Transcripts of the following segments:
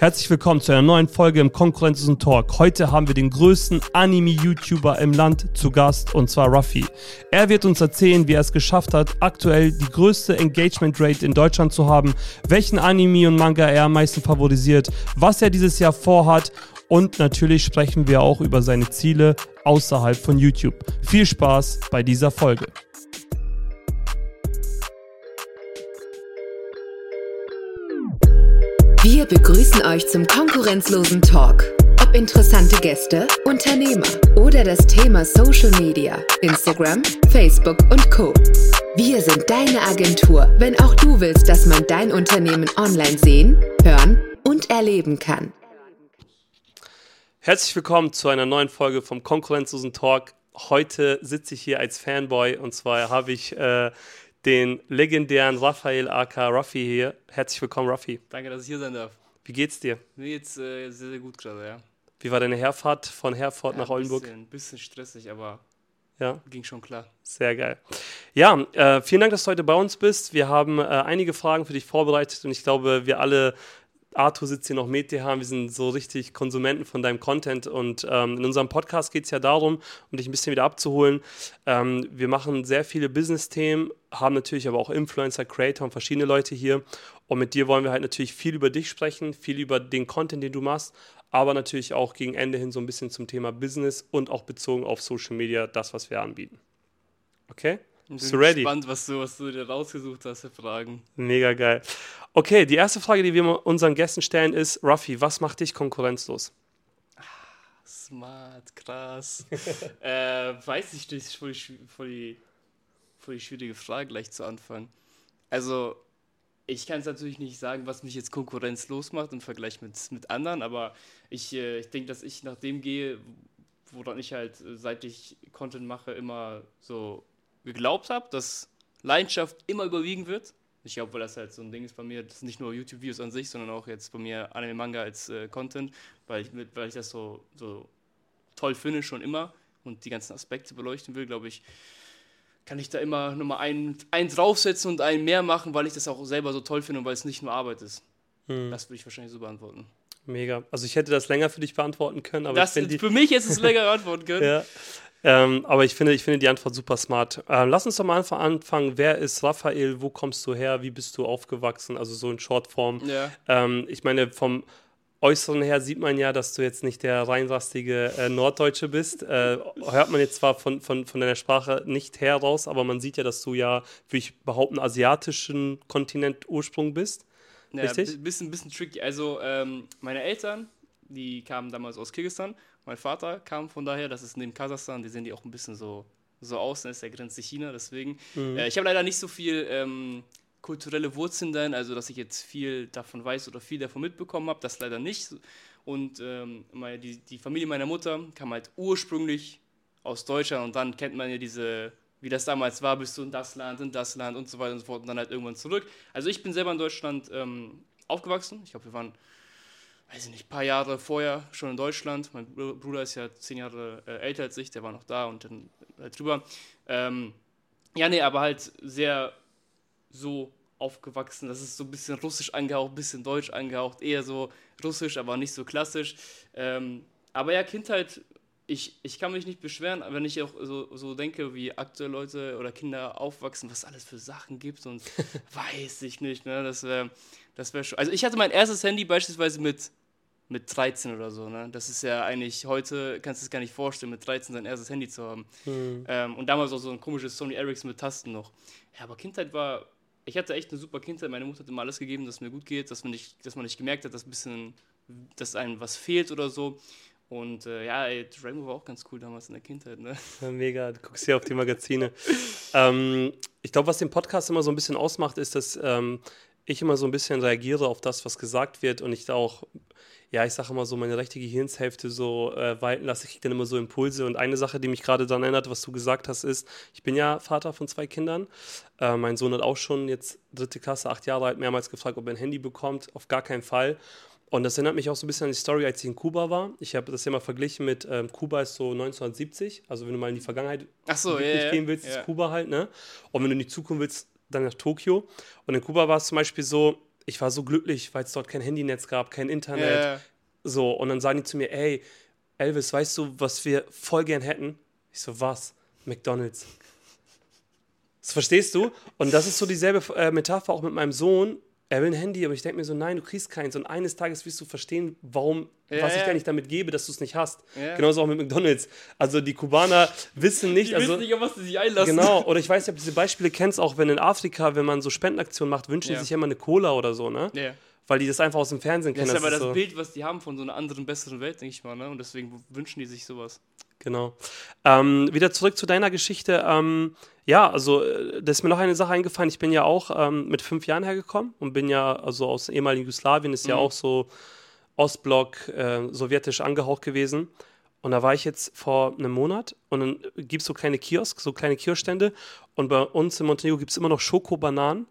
Herzlich willkommen zu einer neuen Folge im Konkurrenzlosen Talk. Heute haben wir den größten Anime-YouTuber im Land zu Gast und zwar Ruffy. Er wird uns erzählen, wie er es geschafft hat, aktuell die größte Engagement Rate in Deutschland zu haben, welchen Anime und Manga er am meisten favorisiert, was er dieses Jahr vorhat und natürlich sprechen wir auch über seine Ziele außerhalb von YouTube. Viel Spaß bei dieser Folge. Wir begrüßen euch zum konkurrenzlosen Talk. Ob interessante Gäste, Unternehmer oder das Thema Social Media, Instagram, Facebook und Co. Wir sind deine Agentur, wenn auch du willst, dass man dein Unternehmen online sehen, hören und erleben kann. Herzlich willkommen zu einer neuen Folge vom Konkurrenzlosen Talk. Heute sitze ich hier als Fanboy und zwar habe ich äh, den legendären Raphael aka Ruffy hier. Herzlich willkommen, Ruffy. Danke, dass ich hier sein darf. Wie geht's dir? Mir geht's äh, sehr, sehr gut gerade, ja. Wie war deine Herfahrt von Herford ja, nach Oldenburg? Ein bisschen, bisschen stressig, aber ja. ging schon klar. Sehr geil. Ja, äh, vielen Dank, dass du heute bei uns bist. Wir haben äh, einige Fragen für dich vorbereitet und ich glaube, wir alle Arthur sitzt hier noch mit dir haben. Wir sind so richtig Konsumenten von deinem Content und ähm, in unserem Podcast geht es ja darum, um dich ein bisschen wieder abzuholen. Ähm, wir machen sehr viele Business-Themen, haben natürlich aber auch Influencer, Creator und verschiedene Leute hier. Und mit dir wollen wir halt natürlich viel über dich sprechen, viel über den Content, den du machst, aber natürlich auch gegen Ende hin so ein bisschen zum Thema Business und auch bezogen auf Social Media, das, was wir anbieten. Okay? Bist du ready? gespannt, was du, was du dir rausgesucht hast für Fragen. Mega geil. Okay, die erste Frage, die wir unseren Gästen stellen, ist: Ruffy, was macht dich konkurrenzlos? Ah, smart, krass. äh, weiß ich nicht, voll die, voll, die, voll die schwierige Frage gleich zu Anfang. Also, ich kann es natürlich nicht sagen, was mich jetzt konkurrenzlos macht im Vergleich mit, mit anderen, aber ich, äh, ich denke, dass ich nach dem gehe, woran ich halt, äh, seit ich Content mache, immer so geglaubt habe, dass Leidenschaft immer überwiegen wird. Ich glaube, weil das halt so ein Ding ist bei mir, das ist nicht nur YouTube-Videos an sich, sondern auch jetzt bei mir Anime-Manga als äh, Content, weil ich, weil ich das so, so toll finde schon immer und die ganzen Aspekte beleuchten will, glaube ich, kann ich da immer nochmal einen, einen draufsetzen und einen mehr machen, weil ich das auch selber so toll finde und weil es nicht nur Arbeit ist. Hm. Das würde ich wahrscheinlich so beantworten. Mega. Also ich hätte das länger für dich beantworten können, aber das, für mich hätte es länger beantworten können. ja. Ähm, aber ich finde, ich finde die Antwort super smart. Ähm, lass uns doch mal einfach anfangen. Wer ist Raphael? Wo kommst du her? Wie bist du aufgewachsen? Also so in Shortform. Ja. Ähm, ich meine, vom Äußeren her sieht man ja, dass du jetzt nicht der reinrastige äh, Norddeutsche bist. Äh, hört man jetzt zwar von, von, von deiner Sprache nicht heraus, aber man sieht ja, dass du ja, würde ich behaupten, asiatischen Kontinent Ursprung bist. Ja, Richtig? Bisschen, bisschen tricky. Also, ähm, meine Eltern, die kamen damals aus Kirgisistan mein Vater kam von daher, das ist neben Kasachstan, die sehen die auch ein bisschen so, so aus, das ist der Grenze China, deswegen. Mhm. Äh, ich habe leider nicht so viel ähm, kulturelle Wurzeln dann, also dass ich jetzt viel davon weiß oder viel davon mitbekommen habe, das leider nicht. Und ähm, meine, die, die Familie meiner Mutter kam halt ursprünglich aus Deutschland und dann kennt man ja diese, wie das damals war, bist du in das Land, in das Land und so weiter und so fort und dann halt irgendwann zurück. Also ich bin selber in Deutschland ähm, aufgewachsen. Ich glaube, wir waren weiß ich nicht, ein paar Jahre vorher schon in Deutschland. Mein Bruder ist ja zehn Jahre äh, älter als ich, der war noch da und dann halt drüber. Ähm, ja, nee, aber halt sehr so aufgewachsen. Das ist so ein bisschen russisch angehaucht, ein bisschen deutsch angehaucht, eher so russisch, aber nicht so klassisch. Ähm, aber ja, Kindheit, ich, ich kann mich nicht beschweren, wenn ich auch so, so denke, wie aktuelle Leute oder Kinder aufwachsen, was es alles für Sachen gibt und weiß ich nicht. Ne? Das wäre das wär schon. Also ich hatte mein erstes Handy beispielsweise mit mit 13 oder so. Ne? Das ist ja eigentlich, heute kannst du es gar nicht vorstellen, mit 13 sein erstes Handy zu haben. Mhm. Ähm, und damals auch so ein komisches Sony Ericsson mit Tasten noch. Ja, aber Kindheit war, ich hatte echt eine super Kindheit. Meine Mutter hat immer alles gegeben, dass es mir gut geht, dass man nicht, dass man nicht gemerkt hat, dass, ein bisschen, dass einem was fehlt oder so. Und äh, ja, ey, Rainbow war auch ganz cool damals in der Kindheit. Ne? Ja, mega, du guckst hier auf die Magazine. ähm, ich glaube, was den Podcast immer so ein bisschen ausmacht, ist, dass ähm, ich immer so ein bisschen reagiere auf das, was gesagt wird und ich da auch ja, ich sage immer so, meine rechte Gehirnshälfte so äh, walten lasse, ich kriege dann immer so Impulse. Und eine Sache, die mich gerade daran erinnert, was du gesagt hast, ist, ich bin ja Vater von zwei Kindern. Äh, mein Sohn hat auch schon jetzt dritte Klasse, acht Jahre alt, mehrmals gefragt, ob er ein Handy bekommt. Auf gar keinen Fall. Und das erinnert mich auch so ein bisschen an die Story, als ich in Kuba war. Ich habe das ja mal verglichen mit ähm, Kuba ist so 1970. Also wenn du mal in die Vergangenheit so, yeah, gehen willst, yeah. ist Kuba halt, ne? Und wenn du in die Zukunft willst, dann nach Tokio. Und in Kuba war es zum Beispiel so, ich war so glücklich, weil es dort kein Handynetz gab, kein Internet. Ja. So, und dann sagen die zu mir, ey, Elvis, weißt du, was wir voll gern hätten? Ich so, was? McDonalds. Das verstehst du? Und das ist so dieselbe äh, Metapher auch mit meinem Sohn. Er will ein Handy, aber ich denke mir so, nein, du kriegst keins. Und eines Tages wirst du verstehen, warum, Ja, was ich ja. dir nicht damit gebe, dass du es nicht hast. Ja. Genauso auch mit McDonalds. Also die Kubaner wissen nicht, Die also wissen nicht, auf was sie sich einlassen. Genau, oder ich weiß nicht, ob du diese Beispiele kennst, auch wenn in Afrika, wenn man so Spendenaktionen macht, wünschen Ja. die sich ja immer eine Cola oder so, ne? Ja. Weil die das einfach aus dem Fernsehen Das kennen. ist aber das so. Bild, was die haben von so einer anderen, besseren Welt, denke ich mal. Ne? Und deswegen wünschen die sich sowas. Genau. Ähm, wieder zurück zu deiner Geschichte. Ähm, ja, also äh, da ist mir noch eine Sache eingefallen. Ich bin ja auch ähm, mit fünf Jahren hergekommen und bin ja also aus ehemaligen Jugoslawien, ist ja Mhm. auch so Ostblock, äh, sowjetisch angehaucht gewesen. Und da war ich jetzt vor einem Monat und dann gibt es so kleine Kiosk, so kleine Kioskstände. Und bei uns in Montenegro gibt es immer noch Schokobananen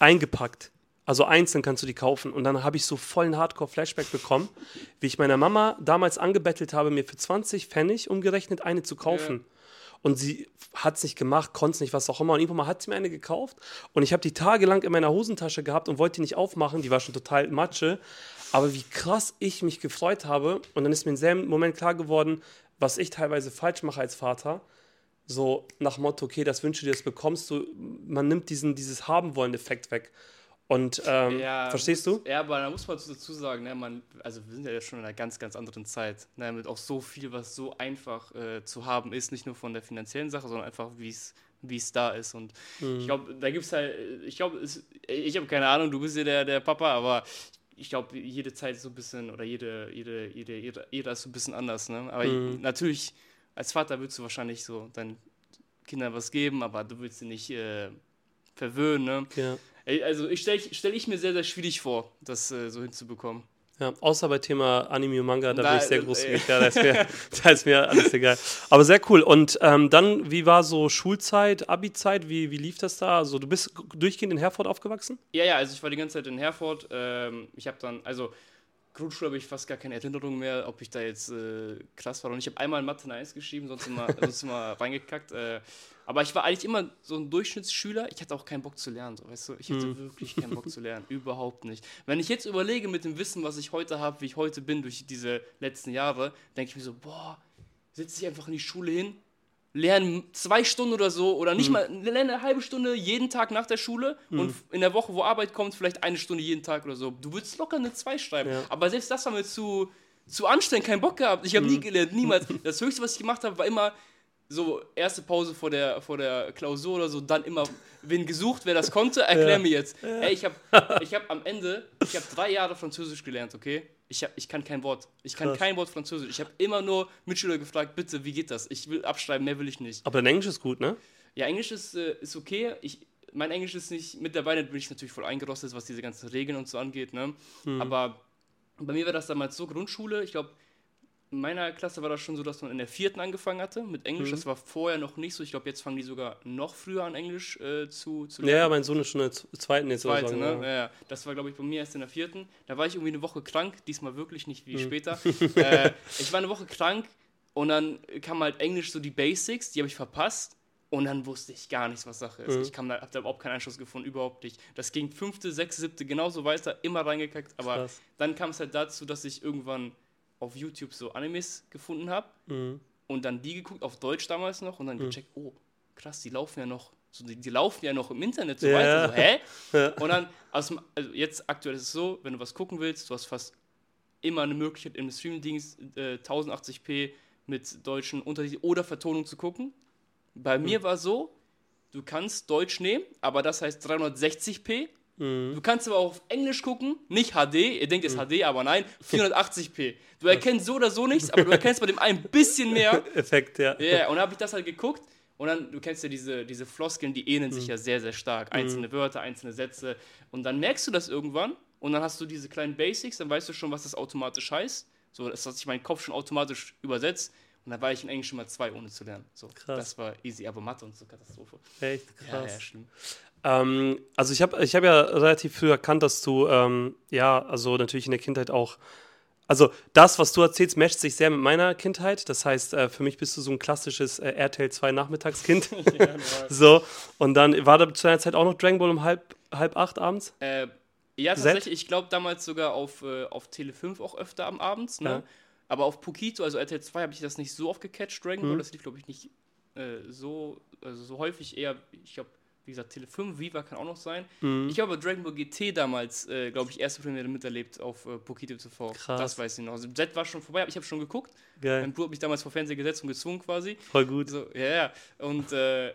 eingepackt. Also einzeln kannst du die kaufen. Und dann habe ich so vollen Hardcore-Flashback bekommen, wie ich meiner Mama damals angebettelt habe, mir für 20 Pfennig umgerechnet eine zu kaufen. Und sie hat es nicht gemacht, konnte es nicht, was auch immer. Und irgendwann mal hat sie mir eine gekauft. Und ich habe die tagelang in meiner Hosentasche gehabt und wollte die nicht aufmachen. Die war schon total Matsche. Aber wie krass ich mich gefreut habe. Und dann ist mir im selben Moment klar geworden, was ich teilweise falsch mache als Vater. So nach Motto, okay, das wünsche dir, das bekommst du. Man nimmt diesen, dieses Haben-Wollen-Effekt weg. Und ähm, verstehst du? Ja, aber da muss man dazu sagen, ne, man, also wir sind ja jetzt schon in einer ganz, ganz anderen Zeit, ne, mit auch so viel, was so einfach äh, zu haben ist, nicht nur von der finanziellen Sache, sondern einfach, wie es wie es da ist. Und Mhm. ich glaube, da gibt es halt, ich glaube, ich habe keine Ahnung, du bist ja der, der Papa, aber ich glaube, jede Zeit ist so ein bisschen, oder jede, jede, jede, jede Ära ist so ein bisschen anders. Ne? Aber Mhm. natürlich, als Vater würdest du wahrscheinlich so deinen Kindern was geben, aber du willst sie nicht äh, verwöhnen. Ne? Ja. Also ich stelle stell ich mir sehr, sehr schwierig vor, das äh, so hinzubekommen. Ja, außer bei Thema Anime und Manga, da Da- bin ich sehr äh, großzügig. Ja, da, ist mir, da ist mir alles egal. Aber sehr cool. Und ähm, dann, wie war so Schulzeit, Abi-Zeit? Wie, wie lief das da? Also, du bist durchgehend in Herford aufgewachsen? Ja, ja, also ich war die ganze Zeit in Herford. Ähm, ich habe dann, also Grundschule habe ich fast gar keine Erinnerung mehr, ob ich da jetzt äh, krass war. Und ich habe einmal in Mathe 1 geschrieben, sonst immer, sonst immer reingekackt. Äh, aber ich war eigentlich immer so ein Durchschnittsschüler. Ich hatte auch keinen Bock zu lernen, so, weißt du? Ich hatte wirklich keinen Bock zu lernen, überhaupt nicht. Wenn ich jetzt überlege mit dem Wissen, was ich heute habe, wie ich heute bin durch diese letzten Jahre, denke ich mir so, boah, setz dich einfach in die Schule hin, lerne zwei Stunden oder so oder nicht mal, lerne eine halbe Stunde jeden Tag nach der Schule und in der Woche, wo Arbeit kommt, vielleicht eine Stunde jeden Tag oder so. Du würdest locker eine zwei schreiben. Ja. Aber selbst das war mir zu, zu anstrengend, keinen Bock gehabt. Ich habe nie gelernt, niemals. Das Höchste, was ich gemacht habe, war immer so erste Pause vor der, vor der Klausur oder so, dann immer, wen gesucht, wer das konnte, erklär mir jetzt. Ey, ich habe ich hab am Ende, ich habe drei Jahre Französisch gelernt, okay? Ich, hab, ich kann kein Wort. Ich kann Krass. kein Wort Französisch. Ich habe immer nur Mitschüler gefragt, bitte, wie geht das? Ich will abschreiben, mehr will ich nicht. Aber dein Englisch ist gut, ne? Ja, Englisch ist, äh, ist okay. Ich, mein Englisch ist nicht, mittlerweile bin ich natürlich voll eingerostet, was diese ganzen Regeln und so angeht, ne? Aber bei mir war das damals so Grundschule, ich glaube, in meiner Klasse war das schon so, dass man in der vierten angefangen hatte mit Englisch. Das war vorher noch nicht so. Ich glaube, jetzt fangen die sogar noch früher an, Englisch äh, zu, zu Ja, mein Sohn ist schon in der zweiten jetzt Zweite, so. ne? Ja. ja. Das war, glaube ich, bei mir erst in der vierten. Da war ich irgendwie eine Woche krank, diesmal wirklich nicht wie später. äh, ich war eine Woche krank und dann kam halt Englisch so die Basics, die habe ich verpasst. Und dann wusste ich gar nichts, was Sache ist. Ich kam da, hab da überhaupt keinen Anschluss gefunden, überhaupt nicht. Das ging fünfte, sechste, siebte genauso weiter, immer reingekackt. Aber Krass. dann kam es halt dazu, dass ich irgendwann auf YouTube so Animes gefunden habe Mhm. und dann die geguckt, auf Deutsch damals noch, und dann gecheckt, oh, krass, die laufen ja noch, so, die, die laufen ja noch im Internet so Ja. weiter. So, hä? Und dann, aus dem, also jetzt aktuell ist es so, wenn du was gucken willst, du hast fast immer eine Möglichkeit im Streamingdienst äh, 1080p mit deutschen Untertiteln oder Vertonung zu gucken. Bei mir war so, du kannst Deutsch nehmen, aber das heißt 360p. Du kannst aber auch auf Englisch gucken, nicht HD, ihr denkt jetzt HD, aber nein, 480p. Du erkennst so oder so nichts, aber du erkennst bei dem einen ein bisschen mehr. Effekt, ja. Ja, und dann habe ich das halt geguckt und dann, du kennst ja diese, diese Floskeln, die ähneln sich ja sehr, sehr stark. Einzelne Wörter, einzelne Sätze. Und dann merkst du das irgendwann und dann hast du diese kleinen Basics, dann weißt du schon, was das automatisch heißt. So, das hat sich mein Kopf schon automatisch übersetzt. Und dann war ich in Englisch schon mal zwei, ohne zu lernen. So, Krass. das war easy, aber Mathe und so Katastrophe. Echt Ja, krass. ja, schlimm. Ähm, also ich habe ich hab ja relativ früh erkannt, dass du, ähm, ja, also natürlich in der Kindheit auch, also das, was du erzählst, matcht sich sehr mit meiner Kindheit. Das heißt, äh, für mich bist du so ein klassisches äh, RTL 2 Nachmittagskind. so, und dann war da zu einer Zeit auch noch Dragon Ball um halb, halb acht abends. Äh, Ja, Z? tatsächlich. Ich glaube damals sogar auf, äh, auf Tele 5 auch öfter am Abends. Ne? Ja. Aber auf Pokito, also RTL 2, habe ich das nicht so oft gecatcht. Dragon Mhm. Ball, das lief, glaube ich, nicht äh, so, also so häufig. Eher, ich glaube, wie gesagt, Tele 5, Viva kann auch noch sein. Mhm. Ich habe Dragon Ball GT damals, äh, glaube ich, erste Premiere miterlebt auf äh, Pokito TV. Krass. Das weiß ich noch. Also Z war schon vorbei, aber ich habe schon geguckt. Geil. Mein Bruder hat mich damals vor Fernseher gesetzt und gezwungen quasi. Voll gut. So, ja, ja. Und äh,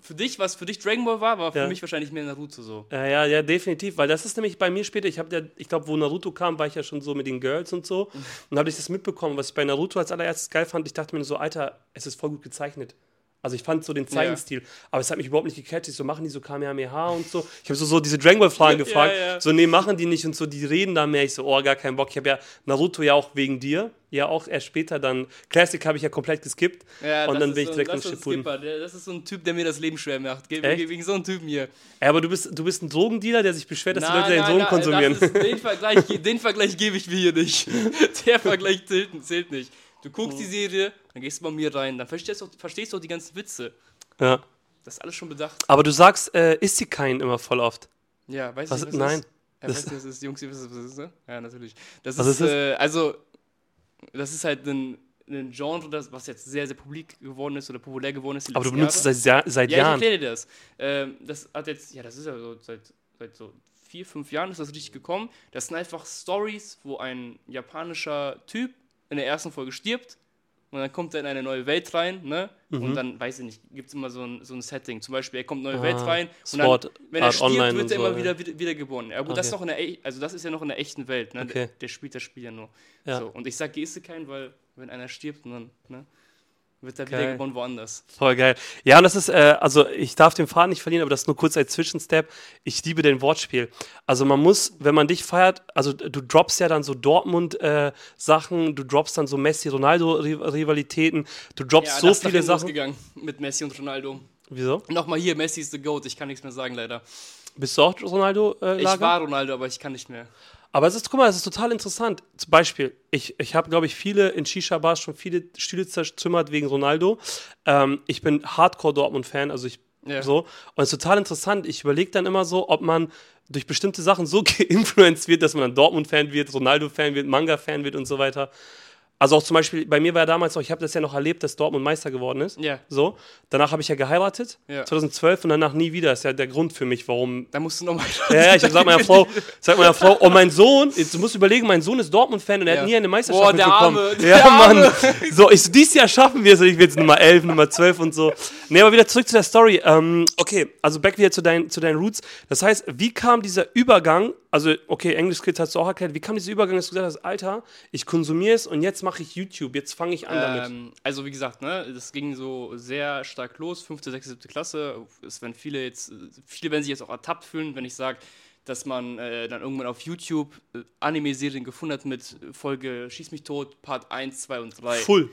für dich, was für dich Dragon Ball war, war für Ja. mich wahrscheinlich mehr Naruto so. Ja, ja, ja, definitiv, weil das ist nämlich bei mir später, ich habe ja, ich glaube, wo Naruto kam, war ich ja schon so mit den Girls und so und habe ich das mitbekommen, was ich bei Naruto als allererstes geil fand, ich dachte mir so, Alter, es ist voll gut gezeichnet. Also ich fand so den Zeichenstil, aber es hat mich überhaupt nicht gecatcht, so machen die so Kamehameha und so. Ich habe so, so diese Dragon Ball Fragen Ja, gefragt, ja. so nee, machen die nicht und so, die reden da mehr, ich so, oh, gar keinen Bock. Ich habe ja Naruto ja auch wegen dir, ja auch erst später dann, Classic habe ich ja komplett geskippt Ja, und das dann bin ich so, direkt das ist ein Shippuden. Skipper. Das ist so ein Typ, der mir das Leben schwer macht. Ge Echt? ge- Wegen so einem Typen hier. Ja, aber du bist, du bist ein Drogendealer, der sich beschwert, dass die Nein, Leute deinen nein, Drogen nein, konsumieren. Das ist, den Vergleich, den Vergleich gebe ich mir hier nicht. Der Vergleich zählt, zählt nicht. Du guckst die Serie, dann gehst du bei mir rein, dann verstehst du auch, verstehst du auch die ganzen Witze. ja. Das ist alles schon bedacht. Aber du sagst, äh, isst sie keinen immer voll oft. Ja, weißt Was- du, was nein. Ist? Ja, Das- weißt du, was ist? Jungs, ihr wisst, was das ist, ne? Ja, natürlich. Das Was ist, ist das? Äh, also, das ist halt ein, ein Genre, das, was jetzt sehr, sehr publik geworden ist oder populär geworden ist. Aber du benutzt es seit, seit Ja, ich Jahren. erkläre dir das. Ähm, das hat jetzt, ja, das ist ja so seit, seit so vier, fünf Jahren ist das richtig gekommen. Das sind einfach Stories, wo ein japanischer Typ in der ersten Folge stirbt und dann kommt er in eine neue Welt rein, ne? Mhm. Und dann, weiß ich nicht, gibt es immer so ein, so ein Setting. Zum Beispiel, er kommt in eine neue Ah, Welt rein und Sword dann, wenn er Art stirbt, Online wird und er so, immer ja. wieder, wieder wiedergeboren. Ja, gut, das ist Okay. noch in der, also das ist ja noch in der echten Welt, ne? Okay. Der, der spielt das Spiel ja nur. Ja. So, und ich sag keinen, weil wenn einer stirbt, dann, ne? Wird er Geil. wiedergeboren woanders. Voll geil. Ja, und das ist, äh, also ich darf den Faden nicht verlieren, aber das nur kurz als Zwischenstep. Ich liebe den Wortspiel. Also man muss, wenn man dich feiert, also du droppst ja dann so Dortmund-Sachen, du droppst dann so Messi-Ronaldo-Rivalitäten, du droppst so das ist viele hinten Sachen. losgegangen mit Messi und Ronaldo. Wieso? Nochmal hier, Messi ist the GOAT, ich kann nichts mehr sagen, leider. Bist du auch Ronaldo-Lager? Ich war Ronaldo, aber ich kann nicht mehr. Aber es ist, guck mal, es ist total interessant. Zum Beispiel, ich, ich habe, glaube ich, viele in Shisha-Bars schon viele Stühle zertrümmert wegen Ronaldo. Ähm, ich bin Hardcore-Dortmund-Fan, also ich Ja. so. Und es ist total interessant. Ich überlege dann immer so, ob man durch bestimmte Sachen so geinfluenced wird, dass man dann Dortmund-Fan wird, Ronaldo-Fan wird, Manga-Fan wird und so weiter. Also auch zum Beispiel, bei mir war ja damals auch, ich habe das ja noch erlebt, dass Dortmund Meister geworden ist. Ja. So. Danach habe ich ja geheiratet, Ja. 2012 und danach nie wieder. Das ist ja der Grund für mich, warum Da musst du nochmal. ja, ja, ich hab gesagt meiner Frau, sag meiner Frau, oh mein Sohn, jetzt, du musst überlegen, mein Sohn ist Dortmund-Fan und er Ja. hat nie eine Meisterschaft Boah, der mitbekommen. Arme, ja, der Mann. Arme. So, ich dieses Jahr schaffen wir es ich will jetzt Nummer 11, Nummer 12 und so. Nee, aber wieder zurück zu der Story. Ähm, okay, also back wieder zu, dein, zu deinen Roots. Das heißt, wie kam dieser Übergang, also okay, English Kids hast du auch erklärt, wie kam dieser Übergang, dass du gesagt hast, Alter, ich konsumiere es und jetzt mache ich YouTube, jetzt fange ich an damit. Ähm, also wie gesagt, ne, das ging so sehr stark los, fünfte, sechste, siebte Klasse. Es werden viele jetzt, viele werden sich jetzt auch ertappt fühlen, wenn ich sage, dass man äh, dann irgendwann auf YouTube äh, Anime-Serien gefunden hat mit Folge Schieß mich tot, Part 1, 2 und 3. Full.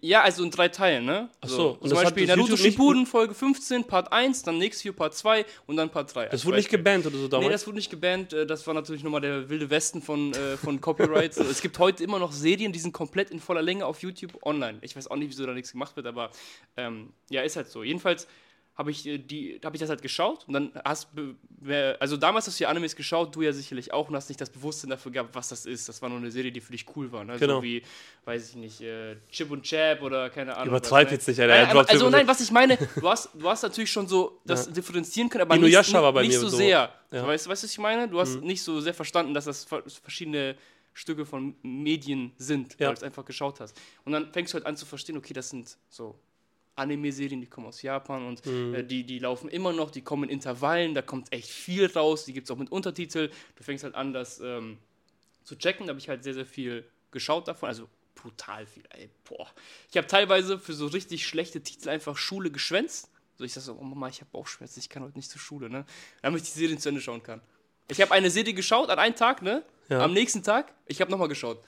Ja, also in drei Teilen, ne? Ach so, und Zum das Beispiel Naruto YouTube Shippuden, Folge 15, Part 1, dann Next View, Part 2 und dann Part 3. Das wurde nicht gebannt oder so damals? Nee, das wurde nicht gebannt. äh, Das war natürlich nochmal der wilde Westen von, äh, von Copyright. So, es gibt heute immer noch Serien, die sind komplett in voller Länge auf YouTube online. Ich weiß auch nicht, wieso da nichts gemacht wird, aber ähm, ja, ist halt so. Jedenfalls habe ich, äh, die- hab ich das halt geschaut und dann hast also damals hast du ja Animes geschaut, du ja sicherlich auch und hast nicht das Bewusstsein dafür gehabt, was das ist. Das war nur eine Serie, die für dich cool war. Ne? Genau. So wie, weiß ich nicht, äh, Chip und Chap oder keine Ahnung. Übertreib ne? jetzt nicht, Alter. Er Nein, also und nein, was ich meine, du hast, du hast natürlich schon so das differenzieren können, aber nicht, Inuyasha war bei nicht mir so so. sehr. Ja. Weißt du, was ich meine? Du hast nicht so sehr verstanden, dass das ver- verschiedene Stücke von Medien sind, Ja. weil du es einfach geschaut hast. Und dann fängst du halt an zu verstehen, okay, das sind so Anime-Serien, die kommen aus Japan und äh, die, die laufen immer noch, die kommen in Intervallen, da kommt echt viel raus, die gibt es auch mit Untertitel. Du fängst halt an, das ähm, zu checken, da habe ich halt sehr, sehr viel geschaut davon, also brutal viel, ey, boah. Ich habe teilweise für so richtig schlechte Titel einfach Schule geschwänzt. So, ich sag so, oh Mama, ich habe Bauchschmerzen, ich kann heute nicht zur Schule, ne? Damit ich die Serien zu Ende schauen kann. Ich habe eine Serie geschaut an einem Tag, ne? Ja. Am nächsten Tag, ich habe nochmal geschaut.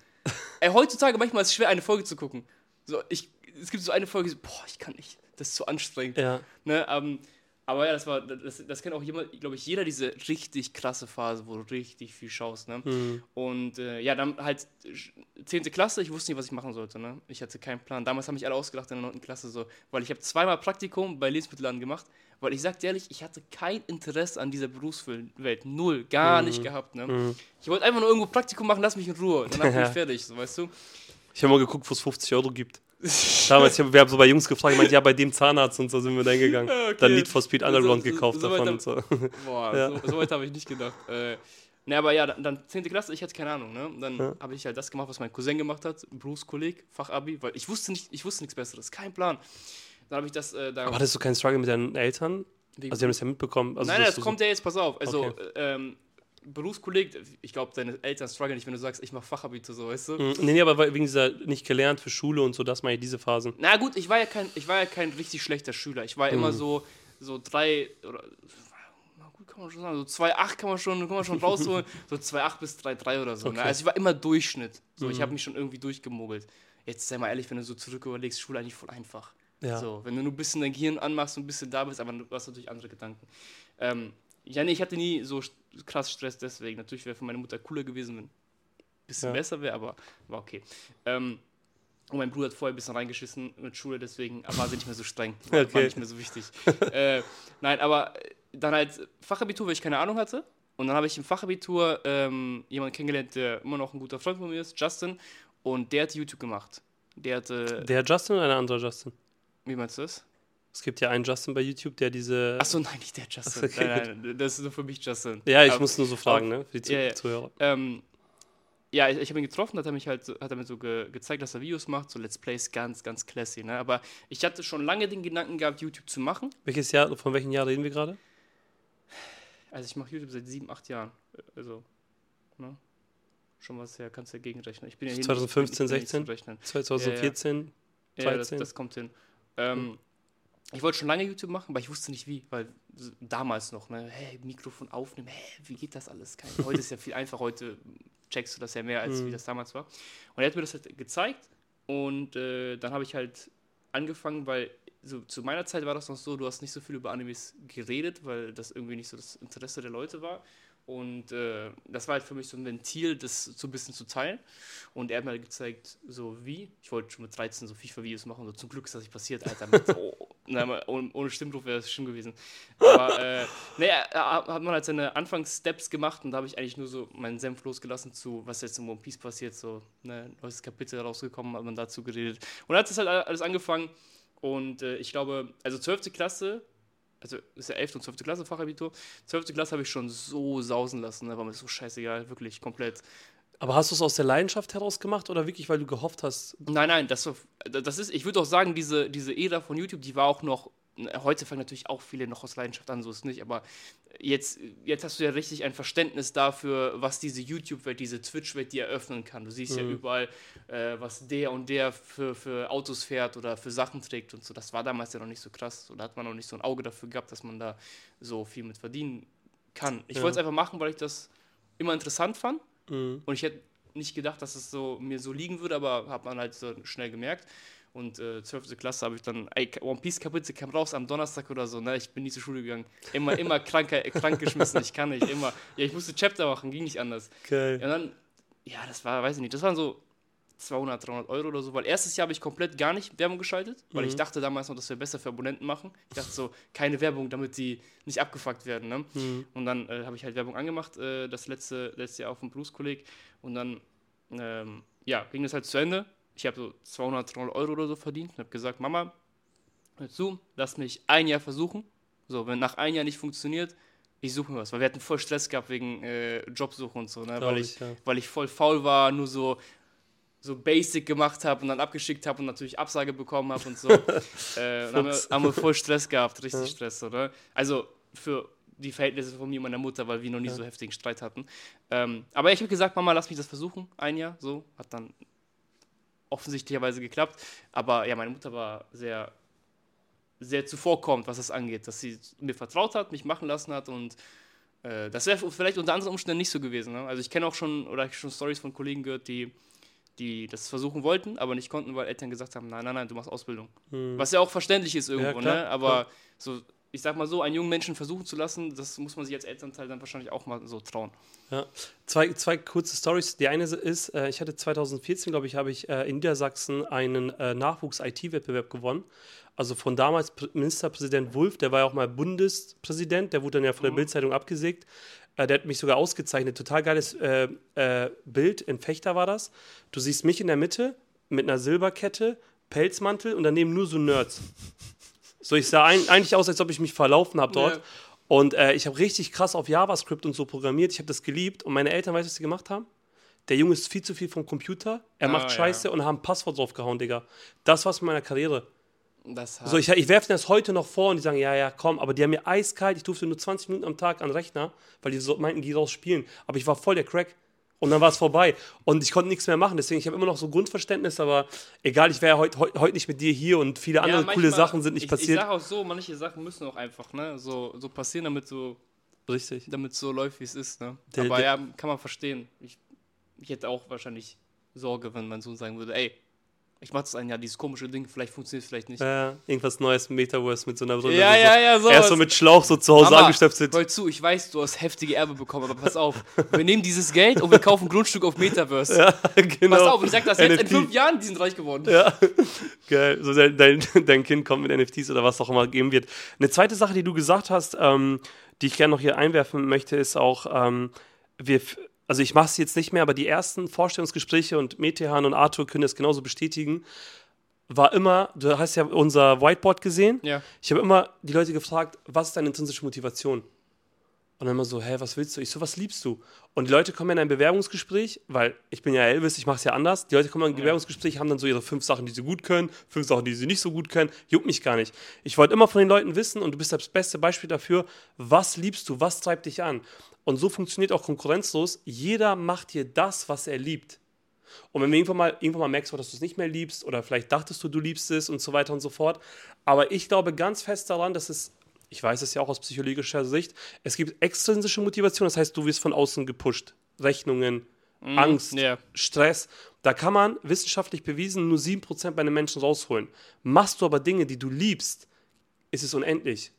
Ey, heutzutage manchmal ist es schwer, eine Folge zu gucken. So, ich, es gibt so eine Folge, so, boah, ich kann nicht, das ist zu anstrengend. Ja. Ne, ähm, aber ja, das war, das, das kennt auch jemand, glaube ich, jeder diese richtig krasse Phase, wo du richtig viel schaust. Ne? Mhm. Und äh, ja, dann halt sch 10. Klasse, ich wusste nicht, was ich machen sollte. Ne? Ich hatte keinen Plan. Damals haben mich alle ausgedacht in der 9. Klasse so, weil ich habe zweimal Praktikum bei Lebensmittelladen gemacht, weil ich sagte ehrlich, ich hatte kein Interesse an dieser Berufswelt. Null, gar Mhm. nicht gehabt. Ne? Ich wollte einfach nur irgendwo Praktikum machen, lass mich in Ruhe. Danach bin ich fertig, so, weißt du? Ich habe mal geguckt, wo es 50 Euro gibt. Damals, ich hab, wir haben so bei Jungs gefragt, ich meinte, ja, bei dem Zahnarzt und so sind wir dann gegangen. Okay. Dann Need for Speed Underground So- so- gekauft so davon hab- und so. Boah, Ja. so, weit habe ich nicht gedacht. Äh, ne, aber ja, dann, dann 10. Klasse, ich hatte keine Ahnung, ne? Dann Ja. habe ich halt das gemacht, was mein Cousin gemacht hat, Berufskolleg, Fachabi, weil ich wusste nicht, ich wusste nichts Besseres, kein Plan. Dann habe ich das äh, da. Aber hattest du keinen Struggle mit deinen Eltern? Wie- Also, die haben das ja mitbekommen. Also, nein, das kommt ja jetzt, pass auf. Also, Okay. äh, ähm, Berufskolleg, ich glaube, deine Eltern strugglen nicht, wenn du sagst, ich mache Fachabitur, so, weißt du? Mhm. Nee, nee, aber wegen dieser nicht gelernt für Schule und so, das meine ich diese Phasen. Na gut, ich war ja kein, ich war ja kein richtig schlechter Schüler. Ich war Mhm. immer so, so drei oder na gut, kann man schon sagen, so 2,8 kann man schon, kann man schon rausholen, so 2,8 bis 3,3 oder so. Ne? Okay. Also ich war immer Durchschnitt. So, ich Mhm. habe mich schon irgendwie durchgemogelt. Jetzt sei mal ehrlich, wenn du so zurück überlegst, Schule eigentlich voll einfach. Ja. So, wenn du nur ein bisschen dein Gehirn anmachst und ein bisschen da bist, aber du hast natürlich andere Gedanken. Ähm, ja, nee, ich hatte nie so krass Stress deswegen. Natürlich wäre für meine Mutter cooler gewesen, wenn ein bisschen Ja. besser wäre, aber war okay. Ähm, und mein Bruder hat vorher ein bisschen reingeschissen mit Schule, deswegen war sie nicht mehr so streng. War, war Okay. nicht mehr so wichtig. äh, nein, aber dann halt Fachabitur, weil ich keine Ahnung hatte. Und dann habe ich im Fachabitur ähm, jemanden kennengelernt, der immer noch ein guter Freund von mir ist, Justin. Und der hat YouTube gemacht. Der hatte. Der Justin oder ein anderer Justin? wie meinst du das? Es gibt ja einen Justin bei YouTube, der diese. Achso, nein, nicht der Justin. Okay, nein, nein, das ist nur für mich Justin. ja, ich Aber- muss nur so fragen, ne? Für die Zu Ja, ja. Zuhörer. Ähm, ja, ich, ich habe ihn getroffen, hat er mich halt, hat er mir so ge, gezeigt, dass er Videos macht, so Let's Plays, ganz, ganz classy, ne? Aber ich hatte schon lange den Gedanken gehabt, YouTube zu machen. Welches Jahr, von welchem Jahr reden wir gerade? Also ich mache YouTube seit sieben, acht Jahren. Also, ne? Schon was her, kannst du ja gegenrechnen. Ich bin ja hier nicht- 2015, ich bin nicht 16? zu rechnen. 2014? Ja, das, 13? das kommt hin. Ähm, ich wollte schon lange YouTube machen, aber ich wusste nicht wie, weil damals noch, ne, hey, Mikrofon aufnehmen, hey, wie geht das alles? Kein, heute ist ja viel einfacher, heute checkst du das ja mehr, als Mhm. wie das damals war. Und er hat mir das halt gezeigt und äh, dann habe ich halt angefangen, weil so, zu meiner Zeit war das noch so, du hast nicht so viel über Animes geredet, weil das irgendwie nicht so das Interesse der Leute war. Und äh, das war halt für mich so ein Ventil, das so ein bisschen zu teilen. Und er hat mir halt gezeigt, so wie. Ich wollte schon mit 13 so FIFA-Videos machen. So zum Glück ist das nicht passiert, Alter. Mit, oh, mal, ohne, ohne Stimmdruck wäre das schlimm gewesen. Aber äh, nee, er- er hat man halt seine Anfangssteps gemacht und da habe ich eigentlich nur so meinen Senf losgelassen zu, was jetzt in One Piece passiert. So, ne, neues Kapitel rausgekommen, hat man dazu geredet. Und dann hat das halt alles angefangen. Und äh, ich glaube, also 12. Klasse, also ist ja 11. und 12. Klasse Fachabitur. 12. Klasse habe ich schon so sausen lassen, ne, war mir so scheißegal, wirklich komplett. Aber hast du es aus der Leidenschaft heraus gemacht oder wirklich, weil du gehofft hast? Nein, nein, das, das ist, ich würde auch sagen, diese, diese Ära von YouTube, die war auch noch, heute fangen natürlich auch viele noch aus Leidenschaft an, so ist es nicht, aber jetzt, jetzt hast du ja richtig ein Verständnis dafür, was diese YouTube-Welt, diese Twitch-Welt dir eröffnen kann. Du siehst ja überall, äh, was der und der für, für Autos fährt oder für Sachen trägt und so. Das war damals ja noch nicht so krass. Da hat man noch nicht so ein Auge dafür gehabt, dass man da so viel mit verdienen kann. Ich Ja. wollte es einfach machen, weil ich das immer interessant fand. Mhm. Und ich hätte nicht gedacht, dass es so mir so liegen würde, aber hat man halt so schnell gemerkt. Und äh, 12. Klasse habe ich dann, ey, One Piece Kapitel kam raus am Donnerstag oder so, ne? Ich bin nie zur Schule gegangen. Immer, immer krank, äh, krank geschmissen, ich kann nicht, immer. Ja, ich musste Chapter machen, ging nicht anders. Okay. Und dann, ja, das war, weiß ich nicht, das waren so 200, 300 Euro oder so, weil erstes Jahr habe ich komplett gar nicht Werbung geschaltet, weil ich dachte damals noch, dass wir besser für Abonnenten machen. Ich dachte so, keine Werbung, damit die nicht abgefuckt werden, ne? Mhm. Und dann äh, habe ich halt Werbung angemacht, äh, das letzte, letzte Jahr auf dem Berufskolleg. Und dann, ähm, ja, ging das halt zu Ende. Ich habe so 200, 300 Euro oder so verdient und habe gesagt, Mama, hör zu, lass mich ein Jahr versuchen. So, wenn nach einem Jahr nicht funktioniert, ich suche mir was. Weil wir hatten voll Stress gehabt wegen äh, Jobsuche und so, ne? Weil, ich, ich, ja. weil ich voll faul war, nur so so basic gemacht habe und dann abgeschickt habe und natürlich Absage bekommen habe und so. äh, und haben, wir, haben wir voll Stress gehabt, richtig Ja. Stress, oder? Also für die Verhältnisse von mir und meiner Mutter, weil wir noch nie Ja. so heftigen Streit hatten. Ähm, aber ich habe gesagt, Mama, lass mich das versuchen, ein Jahr, so. Hat dann offensichtlicherweise geklappt. Aber ja, meine Mutter war sehr, sehr zuvorkommend, was das angeht, dass sie mir vertraut hat, mich machen lassen hat und äh, das wäre vielleicht unter anderen Umständen nicht so gewesen. Ne? Also ich kenne auch schon, oder ich schon Stories von Kollegen gehört, die, die das versuchen wollten, aber nicht konnten, weil Eltern gesagt haben, nein, nein, nein, du machst Ausbildung. Mhm. Was ja auch verständlich ist irgendwo, klar, ne? Aber klar. so ich sag mal so, einen jungen Menschen versuchen zu lassen, das muss man sich als Elternteil dann wahrscheinlich auch mal so trauen. Ja. Zwei, zwei kurze Stories. Die eine ist, äh, ich hatte 2014, glaube ich, habe ich äh, in Niedersachsen einen äh, Nachwuchs-IT-Wettbewerb gewonnen. Also von damals Pr- Ministerpräsident Wulff, der war ja auch mal Bundespräsident, der wurde dann ja von der Bildzeitung abgesägt. Äh, der hat mich sogar ausgezeichnet. Total geiles äh, äh, Bild. In Fechter war das. Du siehst mich in der Mitte mit einer Silberkette, Pelzmantel und daneben nur so Nerds. So, ich sah ein, eigentlich aus, als ob ich mich verlaufen habe dort. Ja. Und äh, ich habe richtig krass auf JavaScript und so programmiert. Ich habe das geliebt. Und meine Eltern, weißt du, was sie gemacht haben? Der Junge ist viel zu viel vom Computer. Er Ah, macht ja. Scheiße und haben Passwort draufgehauen, Digga. Das war's mit meiner Karriere. So, ich, ich werfe das heute noch vor und die sagen, ja, ja, komm, aber die haben mir eiskalt, ich durfte nur 20 Minuten am Tag an den Rechner, weil die so meinten, geh raus spielen. Aber ich war voll der Crack. Und dann war es vorbei. Und ich konnte nichts mehr machen. Deswegen, ich habe immer noch so Grundverständnis, aber egal, ich wäre heute heut, heut nicht mit dir hier und viele andere coole manchmal- Sachen sind nicht ich, passiert. Ich sage auch so, manche Sachen müssen auch einfach ne, so, so passieren, damit so, Richtig. damit so läuft, wie es ist. Ne? Der- Aber der- ja, kann man verstehen. Ich, ich hätte auch wahrscheinlich Sorge, wenn mein Sohn sagen würde, ey, ich mach das ein Jahr, dieses komische Ding, vielleicht funktioniert es vielleicht nicht. Äh, irgendwas Neues im Metaverse mit so einer Brille. Ja, so, ja, ja, Er ist sowas. so mit Schlauch so zu Hause Mama, angestöpselt. Hör zu, ich weiß, du hast heftige Erbe bekommen, aber pass auf. Wir nehmen dieses Geld und wir kaufen ein Grundstück auf Metaverse. Ja, genau. Pass auf, und ich sag das jetzt in NFT. fünf Jahren, die sind reich geworden. Ja, geil. So dein, dein, dein Kind kommt mit NFTs oder was auch immer geben wird. Eine zweite Sache, die du gesagt hast, ähm, die ich gerne noch hier einwerfen möchte, ist auch, ähm, wir, also ich mache es jetzt nicht mehr, aber die ersten Vorstellungsgespräche und Metehan und Arthur können das genauso bestätigen, war immer, du hast ja unser Whiteboard gesehen. Ja. Ich habe immer die Leute gefragt, was ist deine intrinsische Motivation? Und dann immer so, hä, was willst du? Ich so, was liebst du? Und die Leute kommen in ein Bewerbungsgespräch, weil ich bin ja Elvis, ich mache es ja anders. Die Leute kommen in ein Bewerbungsgespräch, haben dann so ihre fünf Sachen, die sie gut können, fünf Sachen, die sie nicht so gut können. Juckt mich gar nicht. Ich wollte immer von den Leuten wissen, und du bist das beste Beispiel dafür, was liebst du, was treibt dich an? Und so funktioniert auch konkurrenzlos. Jeder macht hier das, was er liebt. Und wenn du irgendwann mal, irgendwann mal merkst, dass du es nicht mehr liebst oder vielleicht dachtest du, du liebst es und so weiter und so fort. Aber ich glaube ganz fest daran, dass es, ich weiß es ja auch aus psychologischer Sicht, es gibt extrinsische Motivation, das heißt, du wirst von außen gepusht. Rechnungen, Angst, ja. Stress. Da kann man wissenschaftlich bewiesen nur 7% bei einem Menschen rausholen. Machst du aber Dinge, die du liebst, ist es unendlich.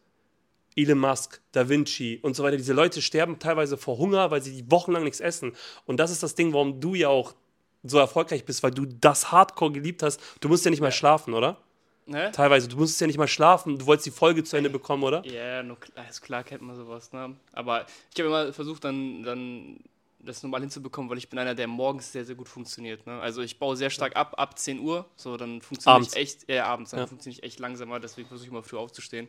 Elon Musk, Da Vinci und so weiter. Diese Leute sterben teilweise vor Hunger, weil sie wochenlang nichts essen. Und das ist das Ding, warum du ja auch so erfolgreich bist, weil du das Hardcore geliebt hast. Du musst ja nicht mal schlafen, oder? Hä? Teilweise. Du musstest ja nicht mal schlafen. Du wolltest die Folge zu Ende bekommen, oder? Ja, klar, ist klar kennt man sowas, ne? Aber ich habe immer versucht, dann, dann das normal hinzubekommen, weil ich bin einer, der morgens sehr, sehr gut funktioniert. Ne? Also ich baue sehr stark ab, ab 10 Uhr, so dann funktioniere Abends. ich echt, ja, abends, dann Ja. funktioniere ich echt langsamer, deswegen versuche ich immer früh aufzustehen,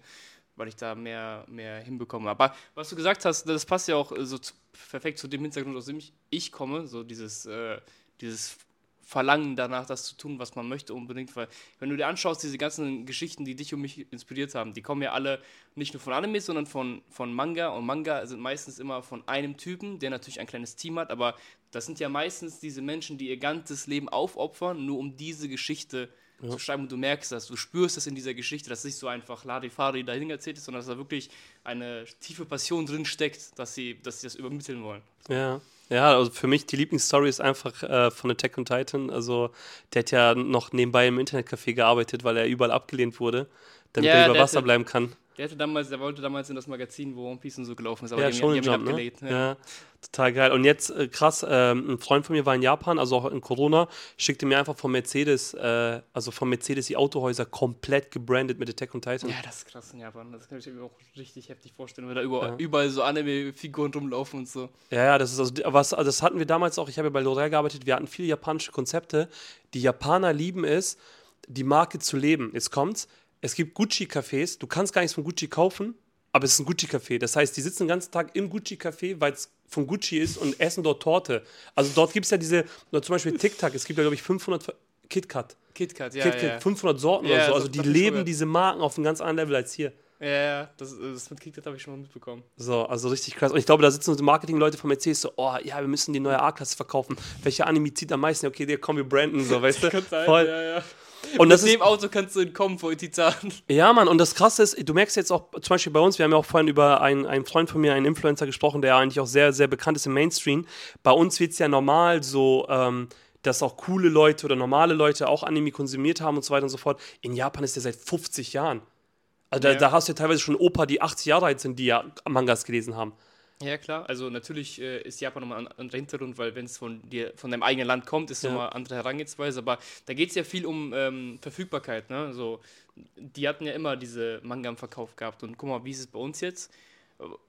weil ich da mehr, mehr hinbekomme. Aber was du gesagt hast, das passt ja auch äh, so zu, perfekt zu dem Hintergrund, aus dem ich, ich komme, so dieses, äh, dieses Verlangen danach, das zu tun, was man möchte unbedingt, weil wenn du dir anschaust, diese ganzen Geschichten, die dich und mich inspiriert haben, die kommen ja alle nicht nur von Anime, sondern von, von Manga und Manga sind meistens immer von einem Typen, der natürlich ein kleines Team hat, aber das sind ja meistens diese Menschen, die ihr ganzes Leben aufopfern, nur um diese Geschichte zu schreiben und du merkst das, du spürst das in dieser Geschichte, dass es nicht so einfach Larifari dahin erzählt ist, sondern dass da wirklich eine tiefe Passion drin steckt, dass sie, dass sie das übermitteln wollen. Ja. Ja, also für mich die Lieblingsstory ist einfach äh, von Attack on Titan. Also der hat ja noch nebenbei im Internetcafé gearbeitet, weil er überall abgelehnt wurde, damit Ja, er über Wasser hatte- bleiben kann. Der hatte damals, der wollte damals in das Magazin, wo One Piece und so gelaufen ist, aber Ja, die, schon die im haben ihn Jump, ne? abgelehnt. Ja. total geil. Und jetzt äh, krass, ähm, ein Freund von mir war in Japan, also auch in Corona, schickte mir einfach von Mercedes, äh, also von Mercedes die Autohäuser komplett gebrandet mit Attack on Titan. Ja, das ist krass in Japan. Das kann ich mir auch richtig heftig vorstellen, weil da überall, Ja. überall so Anime-Figuren rumlaufen und so. Ja, ja, das ist also was, das hatten wir damals auch. Ich habe ja bei L'Oreal gearbeitet. Wir hatten viele japanische Konzepte. Die Japaner lieben es, die Marke zu leben. Jetzt kommt's. Es gibt Gucci-Cafés. Du kannst gar nichts von Gucci kaufen, aber es ist ein Gucci-Café. Das heißt, die sitzen den ganzen Tag im Gucci-Café, weil es von Gucci ist und essen dort Torte. Also dort gibt es ja diese, zum Beispiel TikTok. Es gibt ja, glaube ich, 500 Ver- KitKat. KitKat, ja, KitKat, ja. 500 Sorten Ja, oder so. Also die leben gehört. diese Marken auf einem ganz anderen Level als hier. Ja, ja, das, das mit KitKat habe ich schon mal mitbekommen. So, also richtig krass. Und ich glaube, da sitzen so Marketing-Leute von Mercedes so, oh ja, wir müssen die neue A-Klasse verkaufen. Welcher Anime zieht am meisten? Okay, der komm, wir branden so, weißt du? Voll. ja, ja. Und Mit ist, dem Auto kannst du entkommen vor Titan. ja, Mann, und das Krasse ist, du merkst jetzt auch zum Beispiel bei uns, wir haben ja auch vorhin über einen, einen Freund von mir, einen Influencer gesprochen, der eigentlich auch sehr, sehr bekannt ist im Mainstream. Bei uns wird es ja normal so, ähm, dass auch coole Leute oder normale Leute auch Anime konsumiert haben und so weiter und so fort. In Japan ist der seit 50 Jahren. Also da, Ja. da hast du ja teilweise schon Opa, die 80 Jahre alt sind, die ja Mangas gelesen haben. Ja, klar. Also natürlich äh, ist Japan nochmal ein anderer Hintergrund, weil wenn es von dir, von deinem eigenen Land kommt, ist Ja. nochmal andere Herangehensweise. Aber da geht es ja viel um ähm, Verfügbarkeit. Ne? So, die hatten ja immer diese Manga im Verkauf gehabt. Und guck mal, wie ist es bei uns jetzt?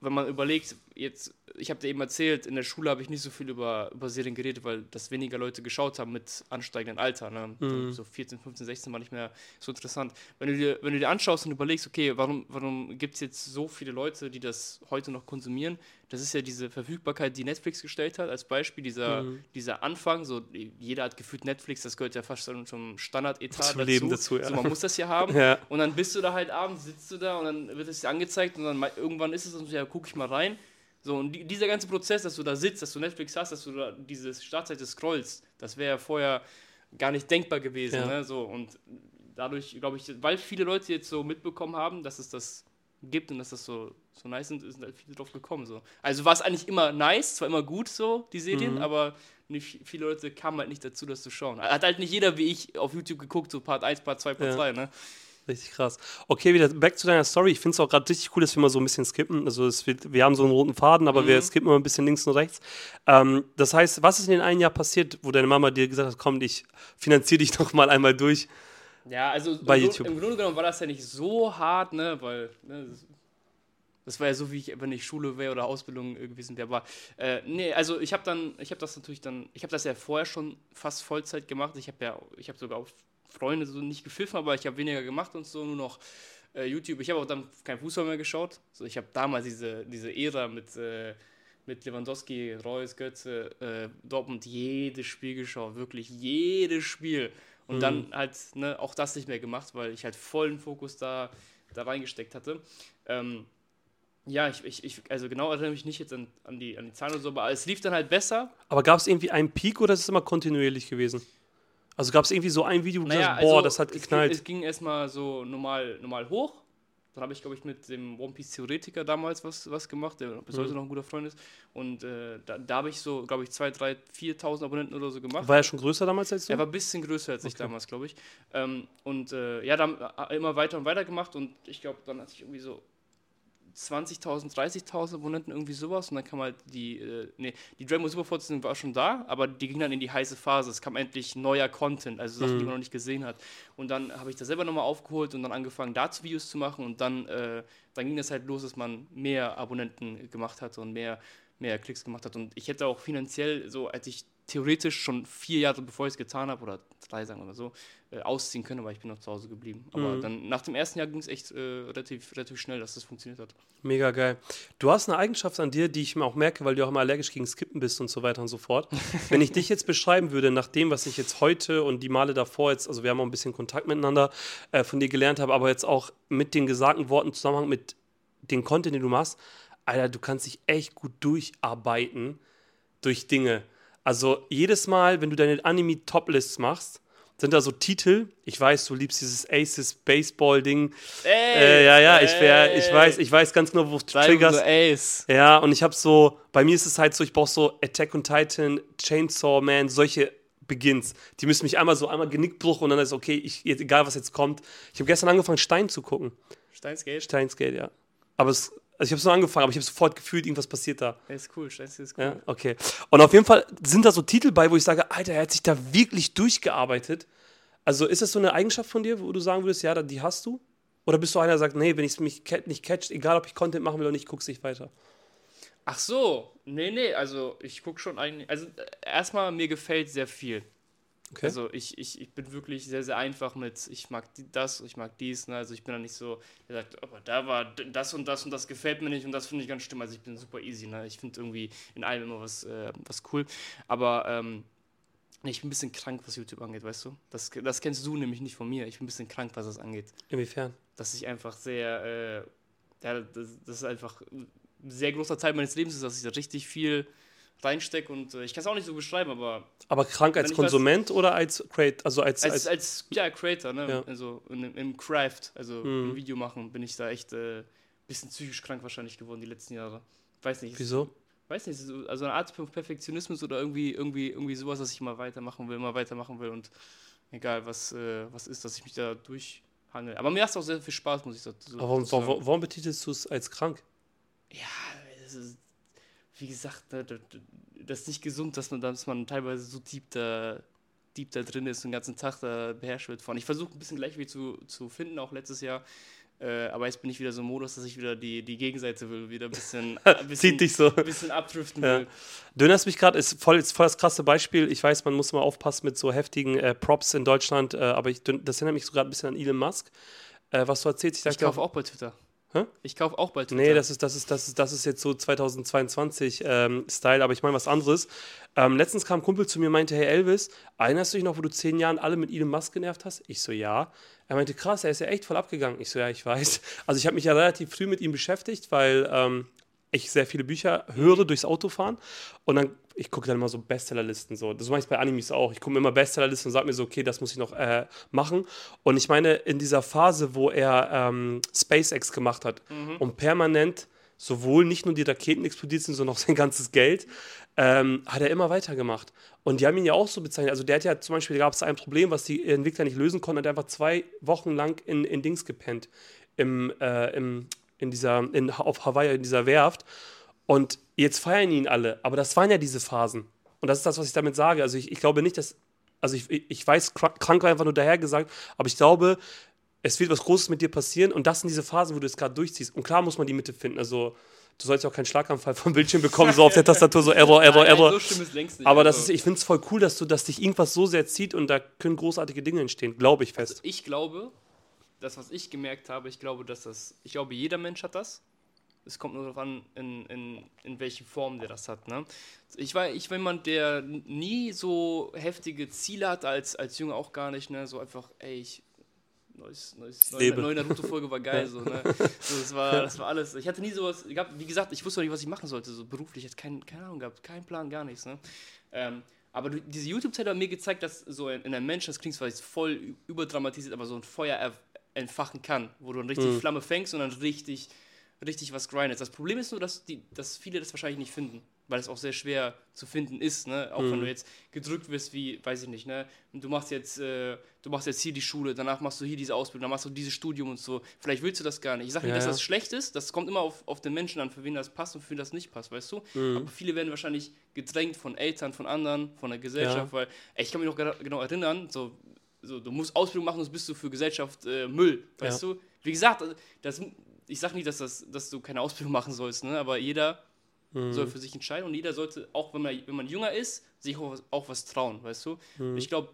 Wenn man überlegt, jetzt, ich habe dir eben erzählt, in der Schule habe ich nicht so viel über, über Serien geredet, weil das weniger Leute geschaut haben mit ansteigendem Alter. Ne? So 14, 15, 16 war nicht mehr so interessant. Wenn du dir, wenn du dir anschaust und überlegst, okay, warum, warum gibt es jetzt so viele Leute, die das heute noch konsumieren? Das ist ja diese Verfügbarkeit, die Netflix gestellt hat, als Beispiel dieser, dieser Anfang. So, jeder hat gefühlt Netflix, das gehört ja fast schon zum Standardetat Zum Leben dazu, ja. so, man muss das ja haben. Ja. Und dann bist du da halt abends, sitzt du da und dann wird es dir angezeigt und dann irgendwann ist es und so, ja, guck ich mal rein. So, und die, dieser ganze Prozess, dass du da sitzt, dass du Netflix hast, dass du da diese Startseite scrollst, das wäre ja vorher gar nicht denkbar gewesen. Ja. Ne? So, und dadurch, glaube ich, weil viele Leute jetzt so mitbekommen haben, dass es das gibt und dass das so, so nice sind, sind halt viele drauf gekommen. So. Also war es eigentlich immer nice, zwar immer gut so, die Serien, aber nicht, viele Leute kamen halt nicht dazu, das zu schauen. Hat halt nicht jeder wie ich auf YouTube geguckt, so Part 1, Part 2, Part Ja. 3, ne? Richtig krass. Okay, wieder back zu deiner Story. Ich finde es auch gerade richtig cool, dass wir mal so ein bisschen skippen. Also es wird, wir haben so einen roten Faden, aber Mhm. wir skippen immer ein bisschen links und rechts. Ähm, das heißt, was ist in den einen Jahr passiert, wo deine Mama dir gesagt hat, komm, ich finanziere dich noch mal einmal durch? Ja, also Bei im, YouTube. im Grunde genommen war das ja nicht so hart, ne, weil ne, das- war ja so, wie ich, wenn ich Schule wäre oder Ausbildung gewesen wäre. Aber äh, nee, also ich habe dann, ich habe das natürlich dann, ich habe das ja vorher schon fast Vollzeit gemacht. Ich habe ja, ich habe sogar auch Freunde so nicht gepfiffen, aber ich habe weniger gemacht und so, nur noch äh, YouTube. Ich habe auch dann kein Fußball mehr geschaut. So, ich habe damals diese, diese Ära mit, äh, mit Lewandowski, Reus, Götze, äh, Dortmund jedes Spiel geschaut, wirklich jedes Spiel. Und dann halt ne, auch das nicht mehr gemacht, weil ich halt vollen Fokus da, da reingesteckt hatte. Ähm, ja, ich, ich, ich, also genau erinnere mich nicht jetzt an, an, die, an die Zahlen oder so, aber es lief dann halt besser. Aber gab es irgendwie einen Peak oder ist es immer kontinuierlich gewesen? Also gab es irgendwie so ein Video, wo du Naja, sagst, boah, also das hat es geknallt. Ging, es ging erstmal so normal, normal hoch. Dann habe ich, glaube ich, mit dem One Piece Theoretiker damals was, was gemacht, der bis Mhm. heute noch ein guter Freund ist. Und äh, da, da habe ich so, glaube ich, 2.000, 3.000, 4.000 Abonnenten oder so gemacht. war er schon größer damals als du? Er war ein bisschen größer als ich damals, glaube ich. Ähm, und äh, ja, dann äh, immer weiter und weiter gemacht und ich glaube, dann hatte ich irgendwie so 20.000, 30.000 Abonnenten, irgendwie sowas. Und dann kam halt die, äh, nee, die Dragon Ball Super Fortsetzung war schon da, aber die ging dann in die heiße Phase. Es kam endlich neuer Content, also Sachen, die man noch nicht gesehen hat. Und dann habe ich das selber nochmal aufgeholt und dann angefangen, dazu Videos zu machen. Und dann, äh, dann ging das halt los, dass man mehr Abonnenten gemacht hat und mehr, mehr Klicks gemacht hat. Und ich hätte auch finanziell, so als ich theoretisch schon vier Jahre bevor ich es getan habe, oder drei sagen mal so, äh, ausziehen können, aber ich bin noch zu Hause geblieben. Aber dann nach dem ersten Jahr ging es echt äh, relativ, relativ schnell, dass das funktioniert hat. Mega geil. Du hast eine Eigenschaft an dir, die ich mir auch merke, weil du auch immer allergisch gegen Skippen bist und so weiter und so fort. Wenn ich dich jetzt beschreiben würde, nach dem, was ich jetzt heute und die Male davor jetzt, also wir haben auch ein bisschen Kontakt miteinander, äh, von dir gelernt habe, aber jetzt auch mit den gesagten Worten im Zusammenhang mit dem Content, den du machst, Alter, du kannst dich echt gut durcharbeiten durch Dinge. Also jedes Mal, wenn du deine Anime-Top-Lists machst, sind da so Titel. Ich weiß, du liebst dieses Aces Baseball-Ding. Äh, ja, ja, ich, wär, ich weiß, ich weiß ganz genau, wo du triggerst. Ace. Ja, und ich habe so, bei mir ist es halt so, ich brauche so Attack on Titan, Chainsaw Man, solche Begins. Die müssen mich einmal so, einmal Genickbruch und dann ist okay, ich, egal was jetzt kommt. Ich habe gestern angefangen, Stein zu gucken. Steins Gate. Steins Gate, ja. Aber es, also ich habe es nur angefangen, aber ich habe sofort gefühlt, irgendwas passiert da. Ja, ist cool, Gate ist cool. Ja, okay. Und auf jeden Fall sind da so Titel bei, wo ich sage, Alter, er hat sich da wirklich durchgearbeitet. Also ist das so eine Eigenschaft von dir, wo du sagen würdest, ja, die hast du? Oder bist du einer, der sagt, nee, wenn ich es mich nicht catcht, egal ob ich Content machen will oder nicht, guck's nicht weiter? Ach so, nee, nee, also ich gucke schon eigentlich, also äh, erstmal mir gefällt sehr viel. Okay. Also ich, ich, ich bin wirklich sehr, sehr einfach mit, ich mag das, ich mag dies, ne? also ich bin da nicht so, der sagt, aber da war das und das und das gefällt mir nicht und das finde ich ganz schlimm, also ich bin super easy, ne? ich finde irgendwie in allem immer was, äh, was cool, aber ähm, ich bin ein bisschen krank, was YouTube angeht, weißt du, das, das kennst du nämlich nicht von mir, ich bin ein bisschen krank, was das angeht, Inwiefern? dass ich einfach sehr, äh, ja, das, das ist einfach ein sehr großer Teil meines Lebens ist, dass ich da richtig viel reinstecke und äh, ich kann es auch nicht so beschreiben, aber Aber krank als Konsument oder als Create, also als, als, als, als ja, Creator, ne? Ja. Also in, im Craft, also Mhm. im Video machen, bin ich da echt ein äh, bisschen psychisch krank wahrscheinlich geworden die letzten Jahre. Weiß nicht. wieso? Weiß nicht, so- also eine Art von Perfektionismus oder irgendwie, irgendwie, irgendwie sowas, dass ich immer weitermachen will, immer weitermachen will und egal was, äh, was ist, dass ich mich da Hangel. Aber mir macht es auch sehr viel Spaß, muss ich so, so Aber warum, sagen. warum, warum betitelst du es als krank? Ja, es ist, wie gesagt, ne, das ist nicht gesund, dass man, dass man teilweise so deep da, deep da drin ist und den ganzen Tag da beherrscht wird von. Ich versuche ein bisschen Gleichgewicht zu, zu finden, auch letztes Jahr. Äh, aber jetzt bin ich wieder so im Modus, dass ich wieder die, die Gegenseite will, wieder ein bisschen, ein bisschen, Zieht dich so. ein bisschen abdriften Ja. will. Du erinnerst mich gerade, ist voll, ist voll das krasse Beispiel. Ich weiß, man muss mal aufpassen mit so heftigen äh, Props in Deutschland, äh, aber ich, das erinnert mich so gerade ein bisschen an Elon Musk. Äh, was du erzählst, Ich kaufe auch bei Twitter. Hä? Ich kaufe auch bei Twitter. Nee, das ist, das ist, das ist, das ist jetzt so 2022 ähm, Style, aber ich meine was anderes. Ähm, letztens kam ein Kumpel zu mir und meinte, hey Elvis, erinnerst du dich noch, wo du zehn Jahren alle mit Elon Musk genervt hast? Ich so, ja. Er meinte, krass, er ist ja echt voll abgegangen. Ich so, ja, ich weiß. Also ich habe mich ja relativ früh mit ihm beschäftigt, weil ähm, ich sehr viele Bücher höre durchs Autofahren und dann, ich gucke dann immer so Bestsellerlisten so. Das mache ich bei Animes auch. Ich gucke mir immer Bestsellerlisten und sage mir so, okay, das muss ich noch äh, machen. Und ich meine, in dieser Phase, wo er ähm, SpaceX gemacht hat und permanent sowohl nicht nur die Raketen explodiert sind, sondern auch sein ganzes Geld, ähm, hat er immer weitergemacht. Und die haben ihn ja auch so bezeichnet. Also der hat ja zum Beispiel, gab es ein Problem, was die Entwickler nicht lösen konnten, hat er einfach zwei Wochen lang in, in Dings gepennt. Im, äh, im, in dieser, in, auf Hawaii, in dieser Werft. Und jetzt feiern ihn alle. Aber das waren ja diese Phasen. Und das ist das, was ich damit sage. Also ich, ich glaube nicht, dass. Also ich, ich weiß, krank war einfach nur dahergesagt, aber ich glaube, es wird was Großes mit dir passieren und das sind diese Phasen, wo du es gerade durchziehst. Und klar muss man die Mitte finden. Also du sollst ja auch keinen Schlaganfall vom Bildschirm bekommen, so auf der Tastatur, so Error, Error, Nein, nein, Error. So ist längst nicht. Aber das Also, ist, ich finde es voll cool, dass du, dass dich irgendwas so sehr zieht und da können großartige Dinge entstehen, glaube ich fest. ich glaube, das, was ich gemerkt habe, ich glaube, dass das, ich glaube, jeder Mensch hat das. Es kommt nur darauf an, in, in, in welchen Form der das hat. Ne? Ich war, ich war jemand, der nie so heftige Ziele hatte, als, als Junge auch gar nicht. Ne? So einfach, ey, ich, neues, neues, neue, neue Naruto-Folge war geil. So, ne? so, das, war, das war alles. Ich hatte nie sowas, gehabt, wie gesagt, ich wusste auch nicht, was ich machen sollte, so beruflich. Ich hatte kein, keine Ahnung gehabt, keinen Plan, gar nichts. Ne? Ähm, aber diese YouTube-Zeit hat mir gezeigt, dass so in, in einem Menschen, das klingt zwar jetzt voll überdramatisiert, aber so ein Feuer er, entfachen kann, wo du dann richtig Mhm. Flamme fängst und dann richtig, richtig was grindest. Das Problem ist nur, dass, die, dass viele das wahrscheinlich nicht finden, weil es auch sehr schwer zu finden ist, ne? Auch Mhm. wenn du jetzt gedrückt wirst, wie, weiß ich nicht, ne? Und du machst jetzt, äh, du machst jetzt hier die Schule, danach machst du hier diese Ausbildung, dann machst du dieses Studium und so. Vielleicht willst du das gar nicht. Ich sage nicht, Ja, dass ja. das schlecht ist, das kommt immer auf, auf den Menschen an, für wen das passt und für wen das nicht passt, weißt du? Mhm. Aber viele werden wahrscheinlich gedrängt von Eltern, von anderen, von der Gesellschaft, weil, ey, ich kann mich noch genau erinnern, so, so, du musst Ausbildung machen, sonst bist du für Gesellschaft äh, Müll, weißt du? Wie gesagt, das, ich sage nicht, dass, das, dass du keine Ausbildung machen sollst, ne? aber jeder Mhm. soll für sich entscheiden und jeder sollte, auch wenn man, wenn man jünger ist, sich auch, was- auch was trauen, weißt du? Mhm. Ich glaube,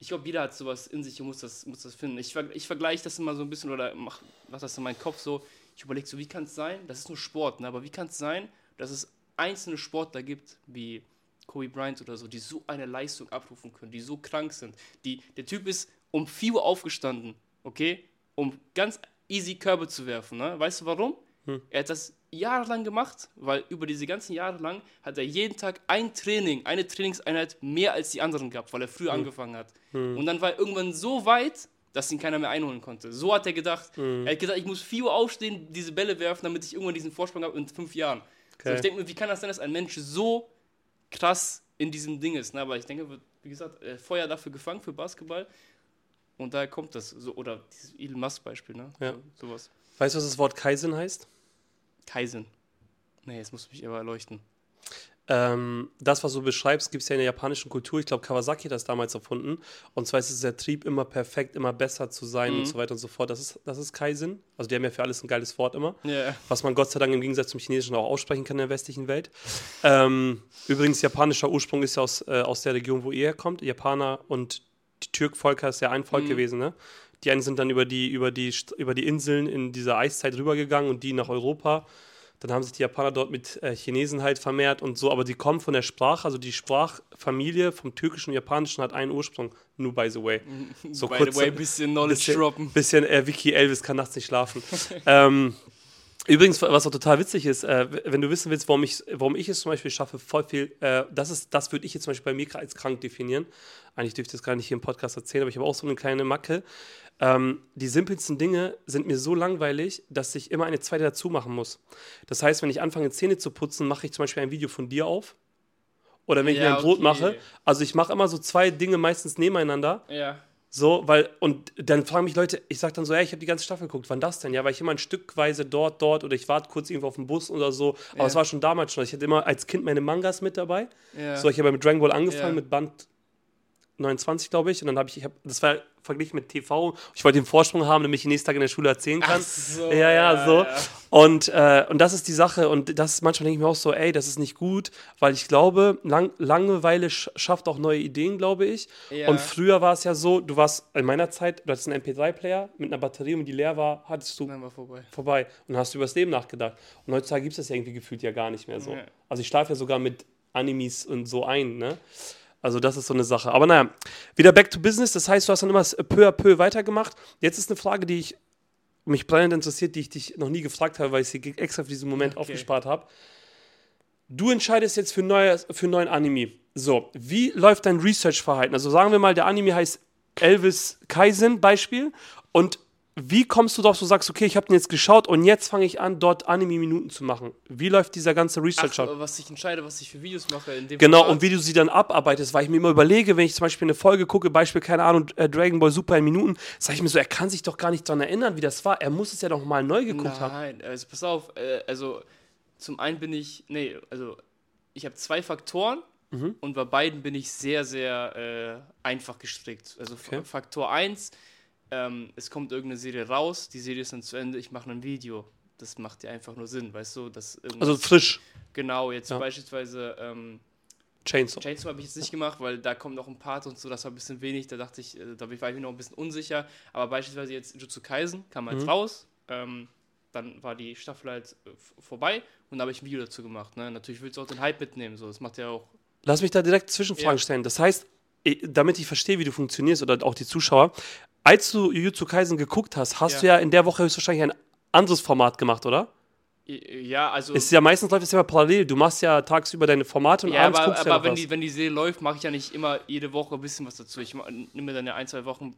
ich glaube, jeder hat sowas in sich und muss das, muss das finden. Ich, ich vergleiche das immer so ein bisschen oder mach, mach das in meinen Kopf so. Ich überlege so, wie kann es sein, das ist nur Sport, ne? aber wie kann es sein, dass es einzelne Sportler gibt, wie Kobe Bryant oder so, die so eine Leistung abrufen können, die so krank sind. Die, der Typ ist um 4 Uhr aufgestanden, okay, um ganz easy Körbe zu werfen. Ne? Weißt du warum? Er hat das jahrelang gemacht, weil über diese ganzen Jahre lang hat er jeden Tag ein Training, eine Trainingseinheit mehr als die anderen gehabt, weil er früher angefangen hat. Und dann war er irgendwann so weit, dass ihn keiner mehr einholen konnte. So hat er gedacht. Er hat gesagt, ich muss 4 Uhr aufstehen, diese Bälle werfen, damit ich irgendwann diesen Vorsprung habe in fünf Jahren. So, Okay. ich denke mir, wie kann das sein, dass ein Mensch so krass in diesem Ding ist? Ne? Aber ich denke, wie gesagt, Feuer dafür gefangen für Basketball. Und daher kommt das. So, oder dieses Elon Musk-Beispiel, ne? Ja. So, sowas. Weißt du, was das Wort Kaizen heißt? Kaizen. Nee, jetzt musst du mich aber erleuchten. Ähm, das, was du beschreibst, gibt es ja in der japanischen Kultur. Ich glaube, Kawasaki hat das damals erfunden. Und zwar ist es der Trieb, immer perfekt, immer besser zu sein und so weiter und so fort. Das ist, das ist Kaizen. Also, die haben ja für alles ein geiles Wort immer. Ja. Was man Gott sei Dank im Gegensatz zum Chinesischen auch aussprechen kann in der westlichen Welt. ähm, übrigens, japanischer Ursprung ist ja aus, äh, aus der Region, wo ihr herkommt. Japaner und die Türkvölker ist ja ein Volk gewesen, ne? Die einen sind dann über die, über, die, über die Inseln in dieser Eiszeit rübergegangen und die nach Europa. Dann haben sich die Japaner dort mit äh, Chinesen halt vermehrt und so, aber die kommen von der Sprache, also die Sprachfamilie vom Türkischen und Japanischen hat einen Ursprung, nur by the way. So By kurz- the way, bisschen Knowledge bisschen, droppen. Bisschen äh, Wiki Elvis kann nachts nicht schlafen. ähm, übrigens, was auch total witzig ist, äh, wenn du wissen willst, warum ich, warum ich es zum Beispiel schaffe, voll viel, äh, das ist, das würde ich jetzt zum Beispiel bei mir als krank definieren. Eigentlich dürfte ich das gar nicht hier im Podcast erzählen, aber ich habe auch so eine kleine Macke. Ähm, die simpelsten Dinge sind mir so langweilig, dass ich immer eine zweite dazu machen muss. Das heißt, wenn ich anfange, Zähne zu putzen, mache ich zum Beispiel ein Video von dir auf. Oder wenn ich Ja, mir ein Brot okay. mache. Also ich mache immer so zwei Dinge meistens nebeneinander Ja. So, weil, und dann fragen mich Leute, ich sag dann so, ja, ich habe die ganze Staffel geguckt, wann das denn? Ja, weil ich immer ein Stückweise dort, dort oder ich warte kurz irgendwo auf den Bus oder so. Aber Ja. es war schon damals schon. Ich hatte immer als Kind meine Mangas mit dabei. Ja. So, ich habe mit Dragon Ball angefangen, Ja. mit Band 29, glaube ich. Und dann habe ich, ich hab, das war verglichen mit TV. Ich wollte den Vorsprung haben, damit ich den nächsten Tag in der Schule erzählen kann. Ach so, ja, ja, ja, so. ja. Und, äh, und das ist die Sache. Und das manchmal denke ich mir auch so, ey, das ist nicht gut, weil ich glaube, Lang Langeweile sch schafft auch neue Ideen, glaube ich. Ja. Und früher war es ja so, du warst in meiner Zeit, du hattest einen MP3-Player mit einer Batterie und die leer war, hattest du Dann war vorbei. vorbei und hast über das Leben nachgedacht. Und heutzutage gibt es das ja irgendwie gefühlt ja gar nicht mehr so. Ja. Also ich schlafe ja sogar mit Animes und so ein, ne? Also das ist so eine Sache. Aber naja, wieder back to business. Das heißt, du hast dann immer peu à peu weitergemacht. Jetzt ist eine Frage, die ich mich brennend interessiert, die ich dich noch nie gefragt habe, weil ich sie extra für diesen Moment Okay. aufgespart habe. Du entscheidest jetzt für, neues, für neuen Anime. So, wie läuft dein Research-Verhalten? Also sagen wir mal, der Anime heißt Elvis Kaizen, Beispiel. Und wie kommst du darauf, du sagst, okay, ich habe den jetzt geschaut und jetzt fange ich an, dort Anime-Minuten zu machen? Wie läuft dieser ganze Research ab? Was ich entscheide, was ich für Videos mache. In dem Genau, Format. und wie du sie dann abarbeitest, weil ich mir immer überlege, wenn ich zum Beispiel eine Folge gucke, Beispiel, keine Ahnung, äh, Dragon Ball Super in Minuten, sage ich mir so, er kann sich doch gar nicht daran erinnern, wie das war. Er muss es ja doch mal neu geguckt haben. Nein, also pass auf, äh, also zum einen bin ich, nee, also ich habe zwei Faktoren Mhm. und bei beiden bin ich sehr, sehr äh, einfach gestrickt. Also Okay. Faktor 1, ähm, es kommt irgendeine Serie raus, die Serie ist dann zu Ende, ich mache ein Video. Das macht ja einfach nur Sinn, weißt du? Dass Also frisch. genau, jetzt Ja. beispielsweise ähm, Chainsaw. Chainsaw habe ich jetzt nicht gemacht, weil da kommt noch ein Part und so, das war ein bisschen wenig. Da dachte ich, äh, da war ich mir noch ein bisschen unsicher. Aber beispielsweise jetzt Jutsu Kaisen kam jetzt Mhm. raus. Ähm, dann war die Staffel halt äh, vorbei und da habe ich ein Video dazu gemacht. Ne? Natürlich willst du auch den Hype mitnehmen. So. Das macht ja auch. Lass mich da direkt Zwischenfragen Ja. stellen. Das heißt, damit ich verstehe, wie du funktionierst oder auch die Zuschauer, als du Jujutsu Kaisen geguckt hast, hast Ja. du ja in der Woche höchstwahrscheinlich ein anderes Format gemacht, oder? Ja, also. Es ist ja meistens läuft es ja parallel. Du machst ja tagsüber deine Formate und ja, abends aber, guckst du ja aber wenn, was. die, wenn die Serie läuft, mache ich ja nicht immer jede Woche ein bisschen was dazu. Ich nehme mir dann ja ein, zwei Wochen